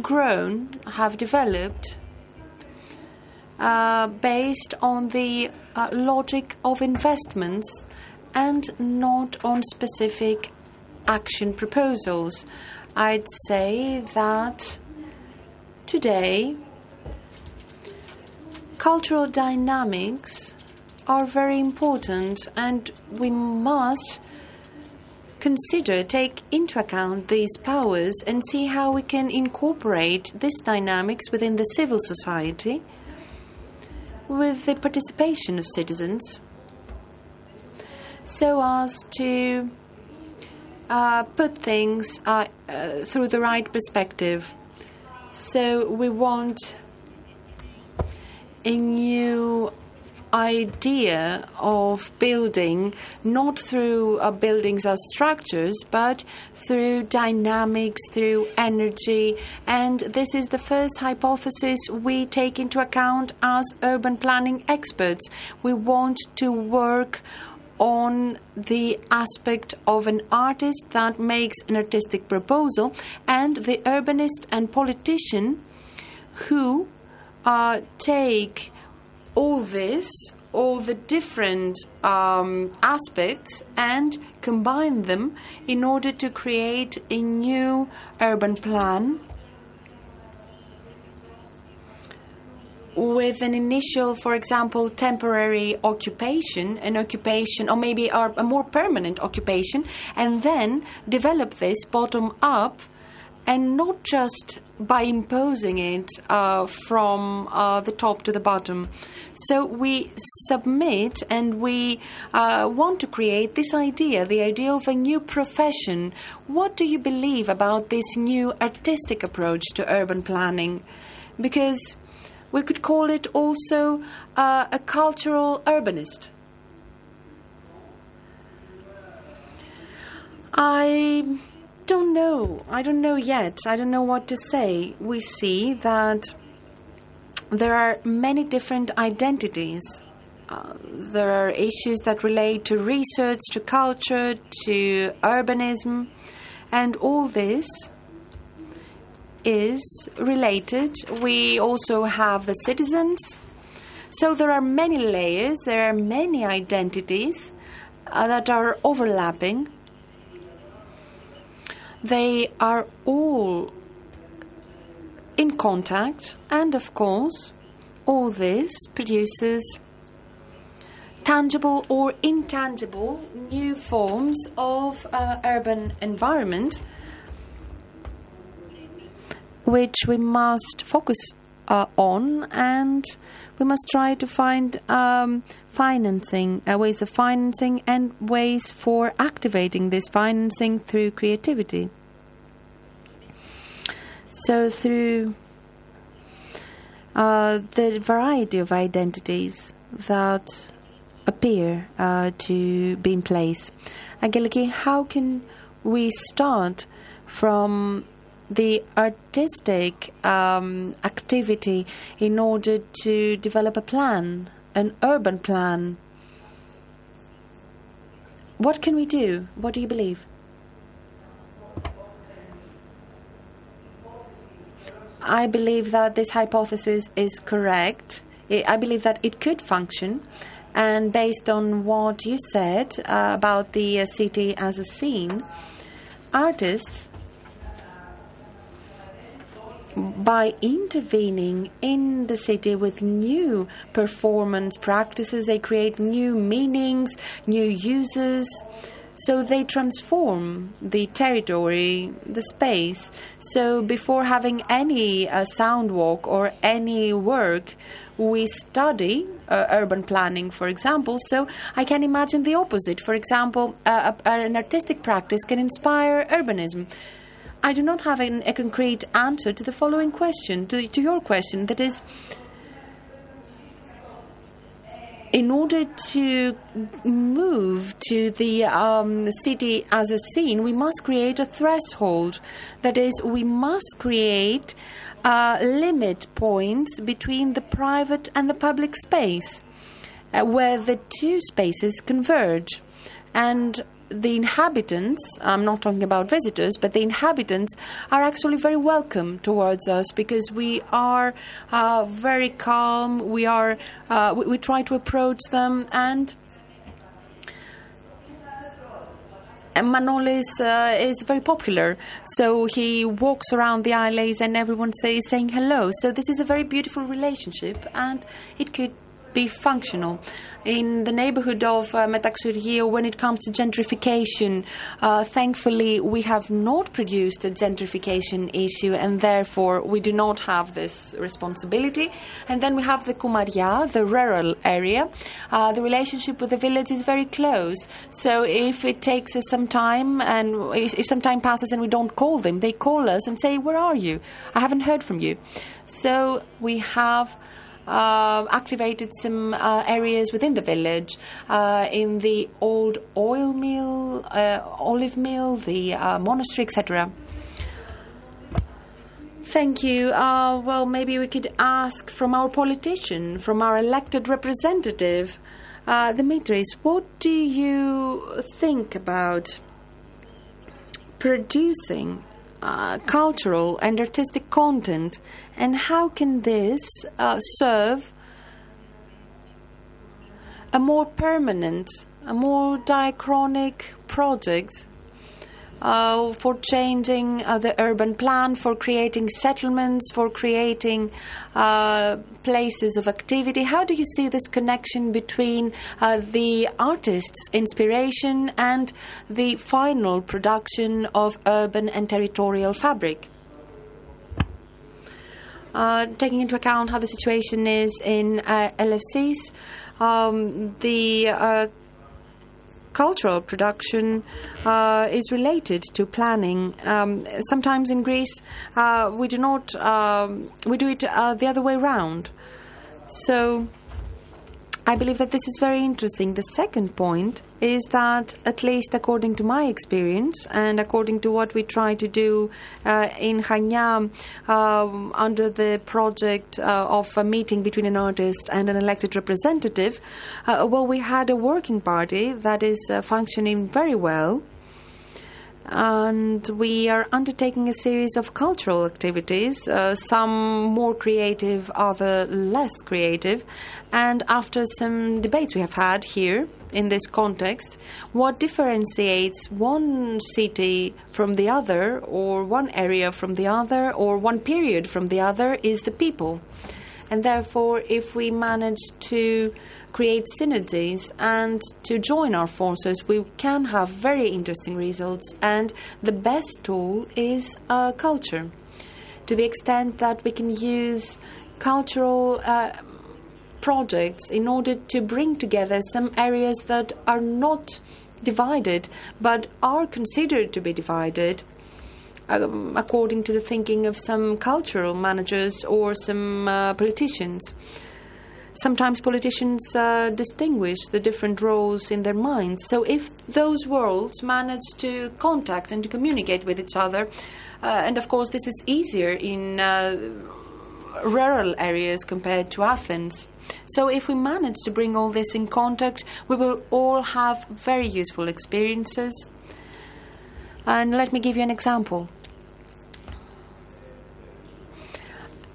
grown, have developed uh, based on the uh, logic of investments and not on specific action proposals. I'd say that Today, cultural dynamics are very important, and we must consider, take into account these powers, and see how we can incorporate these dynamics within the civil society with the participation of citizens so as to uh, put things uh, uh, through the right perspective. So we want a new idea of building, not through uh, buildings as structures, but through dynamics, through energy. And this is the first hypothesis we take into account as urban planning experts. We want to work on the aspect of an artist that makes an artistic proposal and the urbanist and politician who uh, take all this, all the different um, aspects, and combine them in order to create a new urban plan with an initial, for example, temporary occupation, an occupation, or maybe a, more permanent occupation, and then develop this bottom up and not just by imposing it uh, from uh, the top to the bottom. So we submit and we uh, want to create this idea, the idea of a new profession. What do you believe about this new artistic approach to urban planning? Because we could call it also uh, a cultural urbanist. I don't know. I don't know yet. I don't know what to say. We see that there are many different identities. Uh, there are issues that relate to research, to culture, to urbanism, and all this is related. We also have the citizens. So there are many layers, there are many identities uh, that are overlapping. They are all in contact, and of course, all this produces tangible or intangible new forms of uh, urban environment which we must focus uh, on and we must try to find um, financing, uh, ways of financing, and ways for activating this financing through creativity. So, through uh, the variety of identities that appear uh, to be in place. Angeliki, how can we start from the artistic um, activity in order to develop a plan, an urban plan. What can we do? What do you believe? I believe that this hypothesis is correct. I believe that it could function. And based on what you said uh, about the uh, city as a scene, artists by intervening in the city with new performance practices, they create new meanings, new uses. So they transform the territory, the space. So before having any uh, sound walk or any work, we study uh, urban planning, for example. So I can imagine the opposite. For example, uh, an artistic practice can inspire urbanism. I do not have an, a concrete answer to the following question, to, to your question. That is, in order to move to the um, city as a scene, we must create a threshold. That is, we must create uh, limit points between the private and the public space, uh, where the two spaces converge. And the inhabitants, I'm not talking about visitors, but the inhabitants are actually very welcome towards us because we are uh, very calm. We are uh, we, we, try to approach them and Manolis uh, is very popular, so he walks around the alleys and everyone say, saying hello. So this is a very beautiful relationship, and it could be functional. In the neighborhood of uh, when it comes to gentrification, uh, thankfully we have not produced a gentrification issue and therefore we do not have this responsibility. And then we have the Kumaria, the rural area. Uh, the relationship with the village is very close. So if it takes us some time and if some time passes and we don't call them, they call us and say, Where are you? I haven't heard from you. So we have uh, activated some uh, areas within the village, uh, in the old oil mill, uh, olive mill, the uh, monastery, etc. Thank you. Uh, well, maybe we could ask from our politician, from our elected representative, uh, Dimitris, what do you think about producing uh, cultural and artistic content, and how can this uh, serve a more permanent, a more diachronic project uh, for changing uh, the urban plan, for creating settlements, for creating uh, places of activity. How do you see this connection between uh, the artist's inspiration and the final production of urban and territorial fabric? Uh, taking into account how the situation is in uh, Elefsis, um, the cultural production uh, is related to planning. Um, sometimes in Greece, uh, we do not, um, we do it uh, the other way round. So I believe that this is very interesting. The second point is that, at least according to my experience and according to what we try to do uh, in Chania um, under the project uh, of a meeting between an artist and an elected representative, uh, well, we had a working party that is uh, functioning very well and we are undertaking a series of cultural activities, uh, some more creative, other less creative. And after some debates we have had here in this context, what differentiates one city from the other, or one area from the other, or one period from the other is the people. And therefore, if we manage to create synergies and to join our forces, we can have very interesting results. And the best tool is uh, culture, to the extent that we can use cultural. Uh, projects in order to bring together some areas that are not divided but are considered to be divided um, according to the thinking of some cultural managers or some uh, politicians. Sometimes politicians uh, distinguish the different roles in their minds. So, if those worlds manage to contact and to communicate with each other, uh, and of course, this is easier in uh, rural areas compared to Athens. So, if we manage to bring all this in contact, we will all have very useful experiences. And let me give you an example.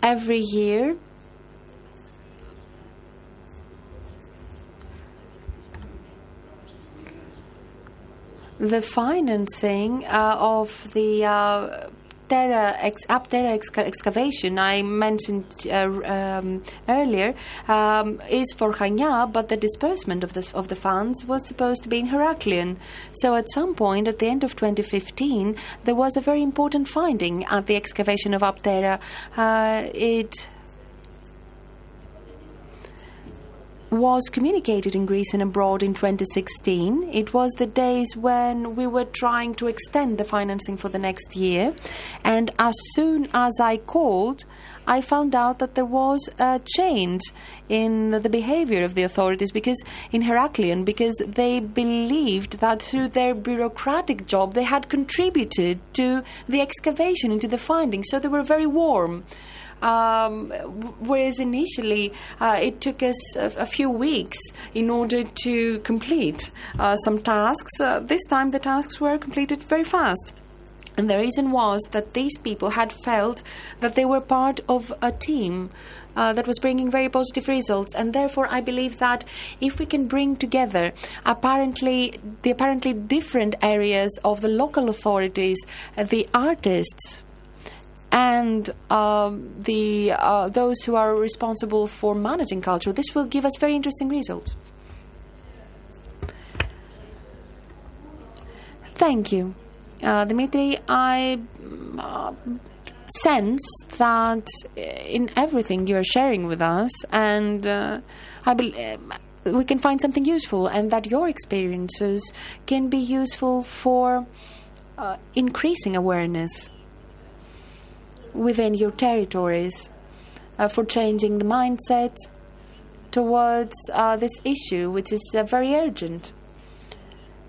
Every year, the financing uh, of the uh, Terra ex- Aptera ex- excavation I mentioned uh, um, earlier um, is for Chania, but the disbursement of the of the funds was supposed to be in Heraklion. So at some point, at the end of 2015, there was a very important finding at the excavation of Aptera. Uh, it was communicated in Greece and abroad in 2016. It was the days when we were trying to extend the financing for the next year. And as soon as I called, I found out that there was a change in the behavior of the authorities because in Heraklion because they believed that through their bureaucratic job they had contributed to the excavation into the findings so they were very warm um, whereas initially uh, it took us a, a, few weeks in order to complete uh, some tasks. Uh, this time the tasks were completed very fast. And the reason was that these people had felt that they were part of a team uh, that was bringing very positive results. And therefore, I believe that if we can bring together apparently the apparently different areas of the local authorities, uh, the artists, and um, the uh, those who are responsible for managing culture, this will give us very interesting results. Thank you. Uh, Dimitri, I uh, sense that in everything you're sharing with us, and uh, I believe we can find something useful, and that your experiences can be useful for uh, increasing awareness within your territories, uh, for changing the mindset towards uh, this issue, which is uh, very urgent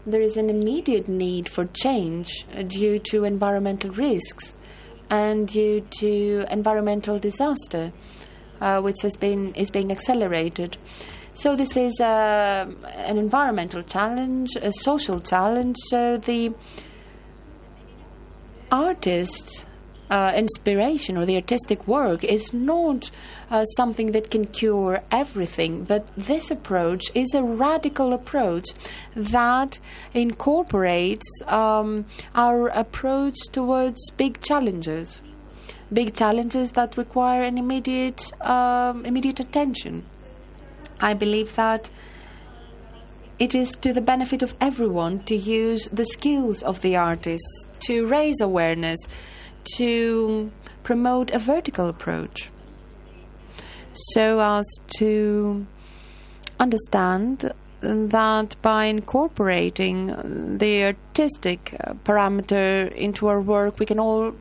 there is an immediate need for change uh, due to environmental risks and due to environmental disaster, uh, which has been is being accelerated. So this is uh, an environmental challenge, a social challenge. So the artists uh, inspiration or the artistic work is not uh, something that can cure everything, but this approach is a radical approach that incorporates um, our approach towards big challenges, big challenges that require an immediate um, immediate attention. I believe that it is to the benefit of everyone to use the skills of the artists to raise awareness to promote a vertical approach so as to understand that by incorporating the artistic uh, parameter into our work, we can all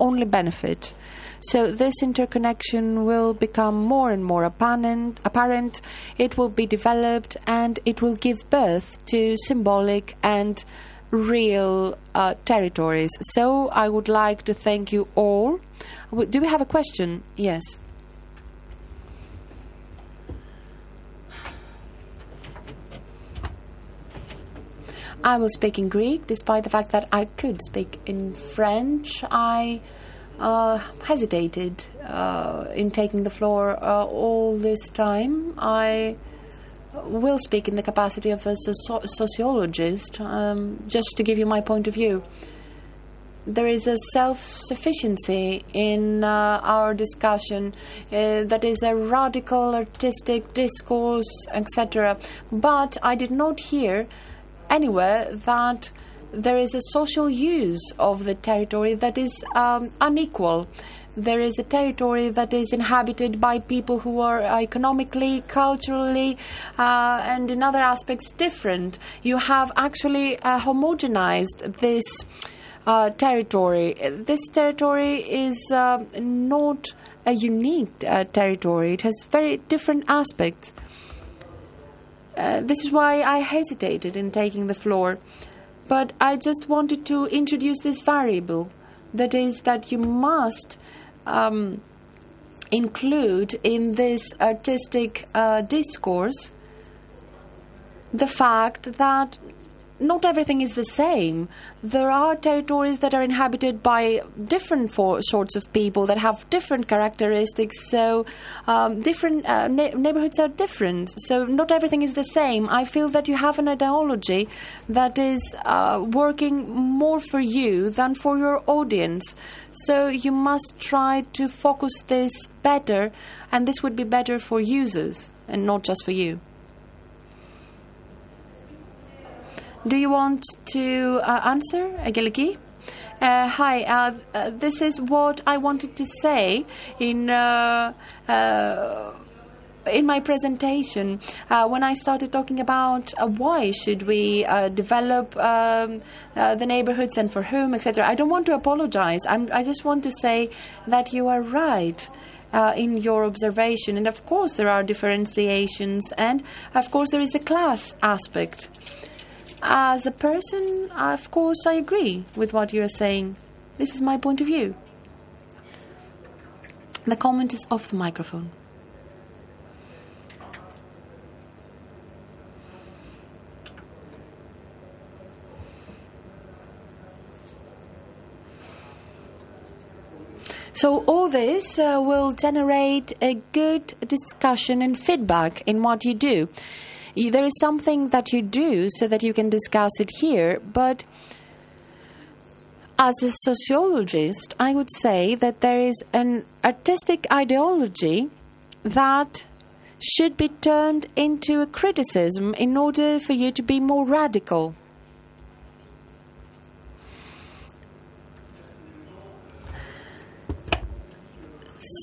only benefit. So this interconnection will become more and more apparent, apparent. It will be developed, and it will give birth to symbolic and real uh, territories. So I would like to thank you all. W- Do we have a question? Yes. I will speak in Greek, despite the fact that I could speak in French. I uh, hesitated uh, in taking the floor uh, all this time. I will speak in the capacity of a soci- sociologist, um, just to give you my point of view. There is a self sufficiency in uh, our discussion uh, that is a radical artistic discourse, etc. But I did not hear anywhere that there is a social use of the territory that is um, unequal. There is a territory that is inhabited by people who are economically, culturally, uh, and in other aspects different. You have actually uh, homogenized this uh, territory. This territory is uh, not a unique uh, territory, it has very different aspects. Uh, this is why I hesitated in taking the floor. But I just wanted to introduce this variable that is, that you must um, include in this artistic uh, discourse the fact that not everything is the same. There are territories that are inhabited by different for- sorts of people that have different characteristics. So, um, different uh, neighborhoods are different. So, not everything is the same. I feel that you have an ideology that is uh, working more for you than for your audience. So, you must try to focus this better, and this would be better for users and not just for you. Do you want to uh, answer, Angeliki? Uh, hi, uh, uh, this is what I wanted to say in uh, uh, in my presentation uh, when I started talking about why should we develop um, the neighborhoods and for whom, etc. I don't want to apologize. I'm, I just want to say that you are right. Uh, in your observation, and of course, there are differentiations, and of course, there is a class aspect. As a person, of course, I agree with what you're saying. This is my point of view. The comment is off the microphone. So, all this uh, will generate a good discussion and feedback in what you do. There is something that you do so that you can discuss it here, but as a sociologist, I would say that there is an artistic ideology that should be turned into a criticism in order for you to be more radical.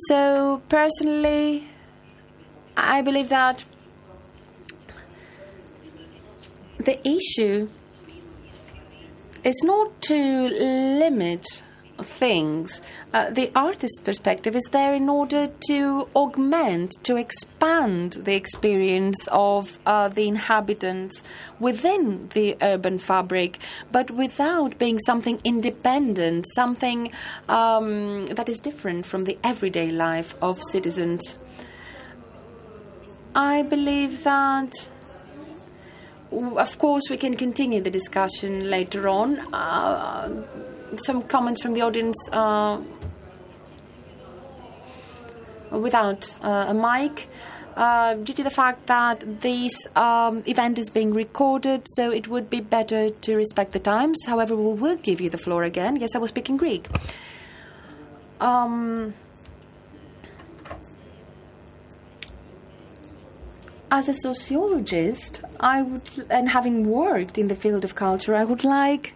So, personally, I believe that the issue is not to limit things. Uh, the artist's perspective is there in order to augment, to expand the experience of uh, the inhabitants within the urban fabric, but without being something independent, something um, that is different from the everyday life of citizens. I believe that of course, we can continue the discussion later on. Uh, some comments from the audience uh, without uh, a mic. Uh, due to the fact that this um, event is being recorded, so it would be better to respect the times. However, we will give you the floor again. Yes, I was speaking Greek. Um, as a sociologist, I would, and having worked in the field of culture, I would like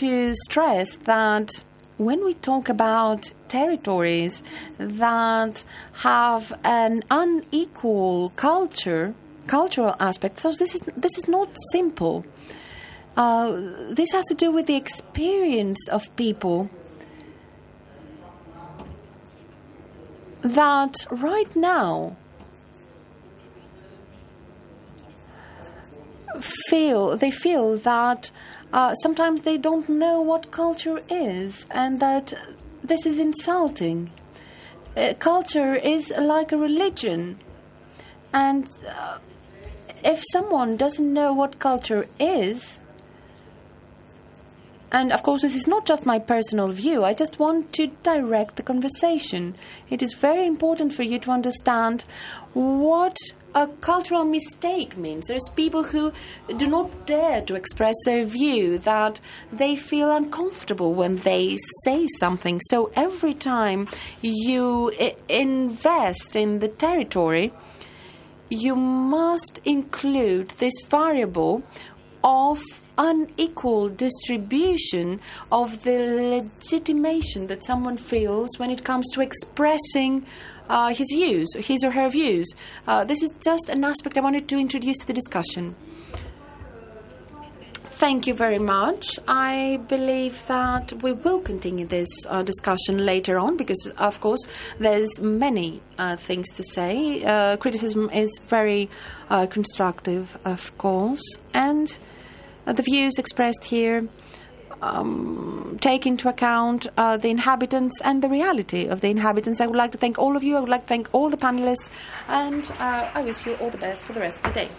to stress that when we talk about territories that have an unequal culture, cultural aspect, so this is this is not simple. Uh, this has to do with the experience of people that right now feel they feel that uh, sometimes they don't know what culture is and that this is insulting. Uh, culture is like a religion, and uh, if someone doesn't know what culture is, and of course, this is not just my personal view. I just want to direct the conversation. It is very important for you to understand what a cultural mistake means. There's people who do not dare to express their view, that they feel uncomfortable when they say something. So every time you invest in the territory, you must include this variable of unequal distribution of the legitimation that someone feels when it comes to expressing uh, his views, his or her views. Uh, this is just an aspect I wanted to introduce to the discussion. Thank you very much. I believe that we will continue this uh, discussion later on because, of course, there's many uh, things to say. Uh, criticism is very uh, constructive, of course, and uh, the views expressed here um, take into account uh, the inhabitants and the reality of the inhabitants. I would like to thank all of you. I would like to thank all the panelists, and uh, I wish you all the best for the rest of the day.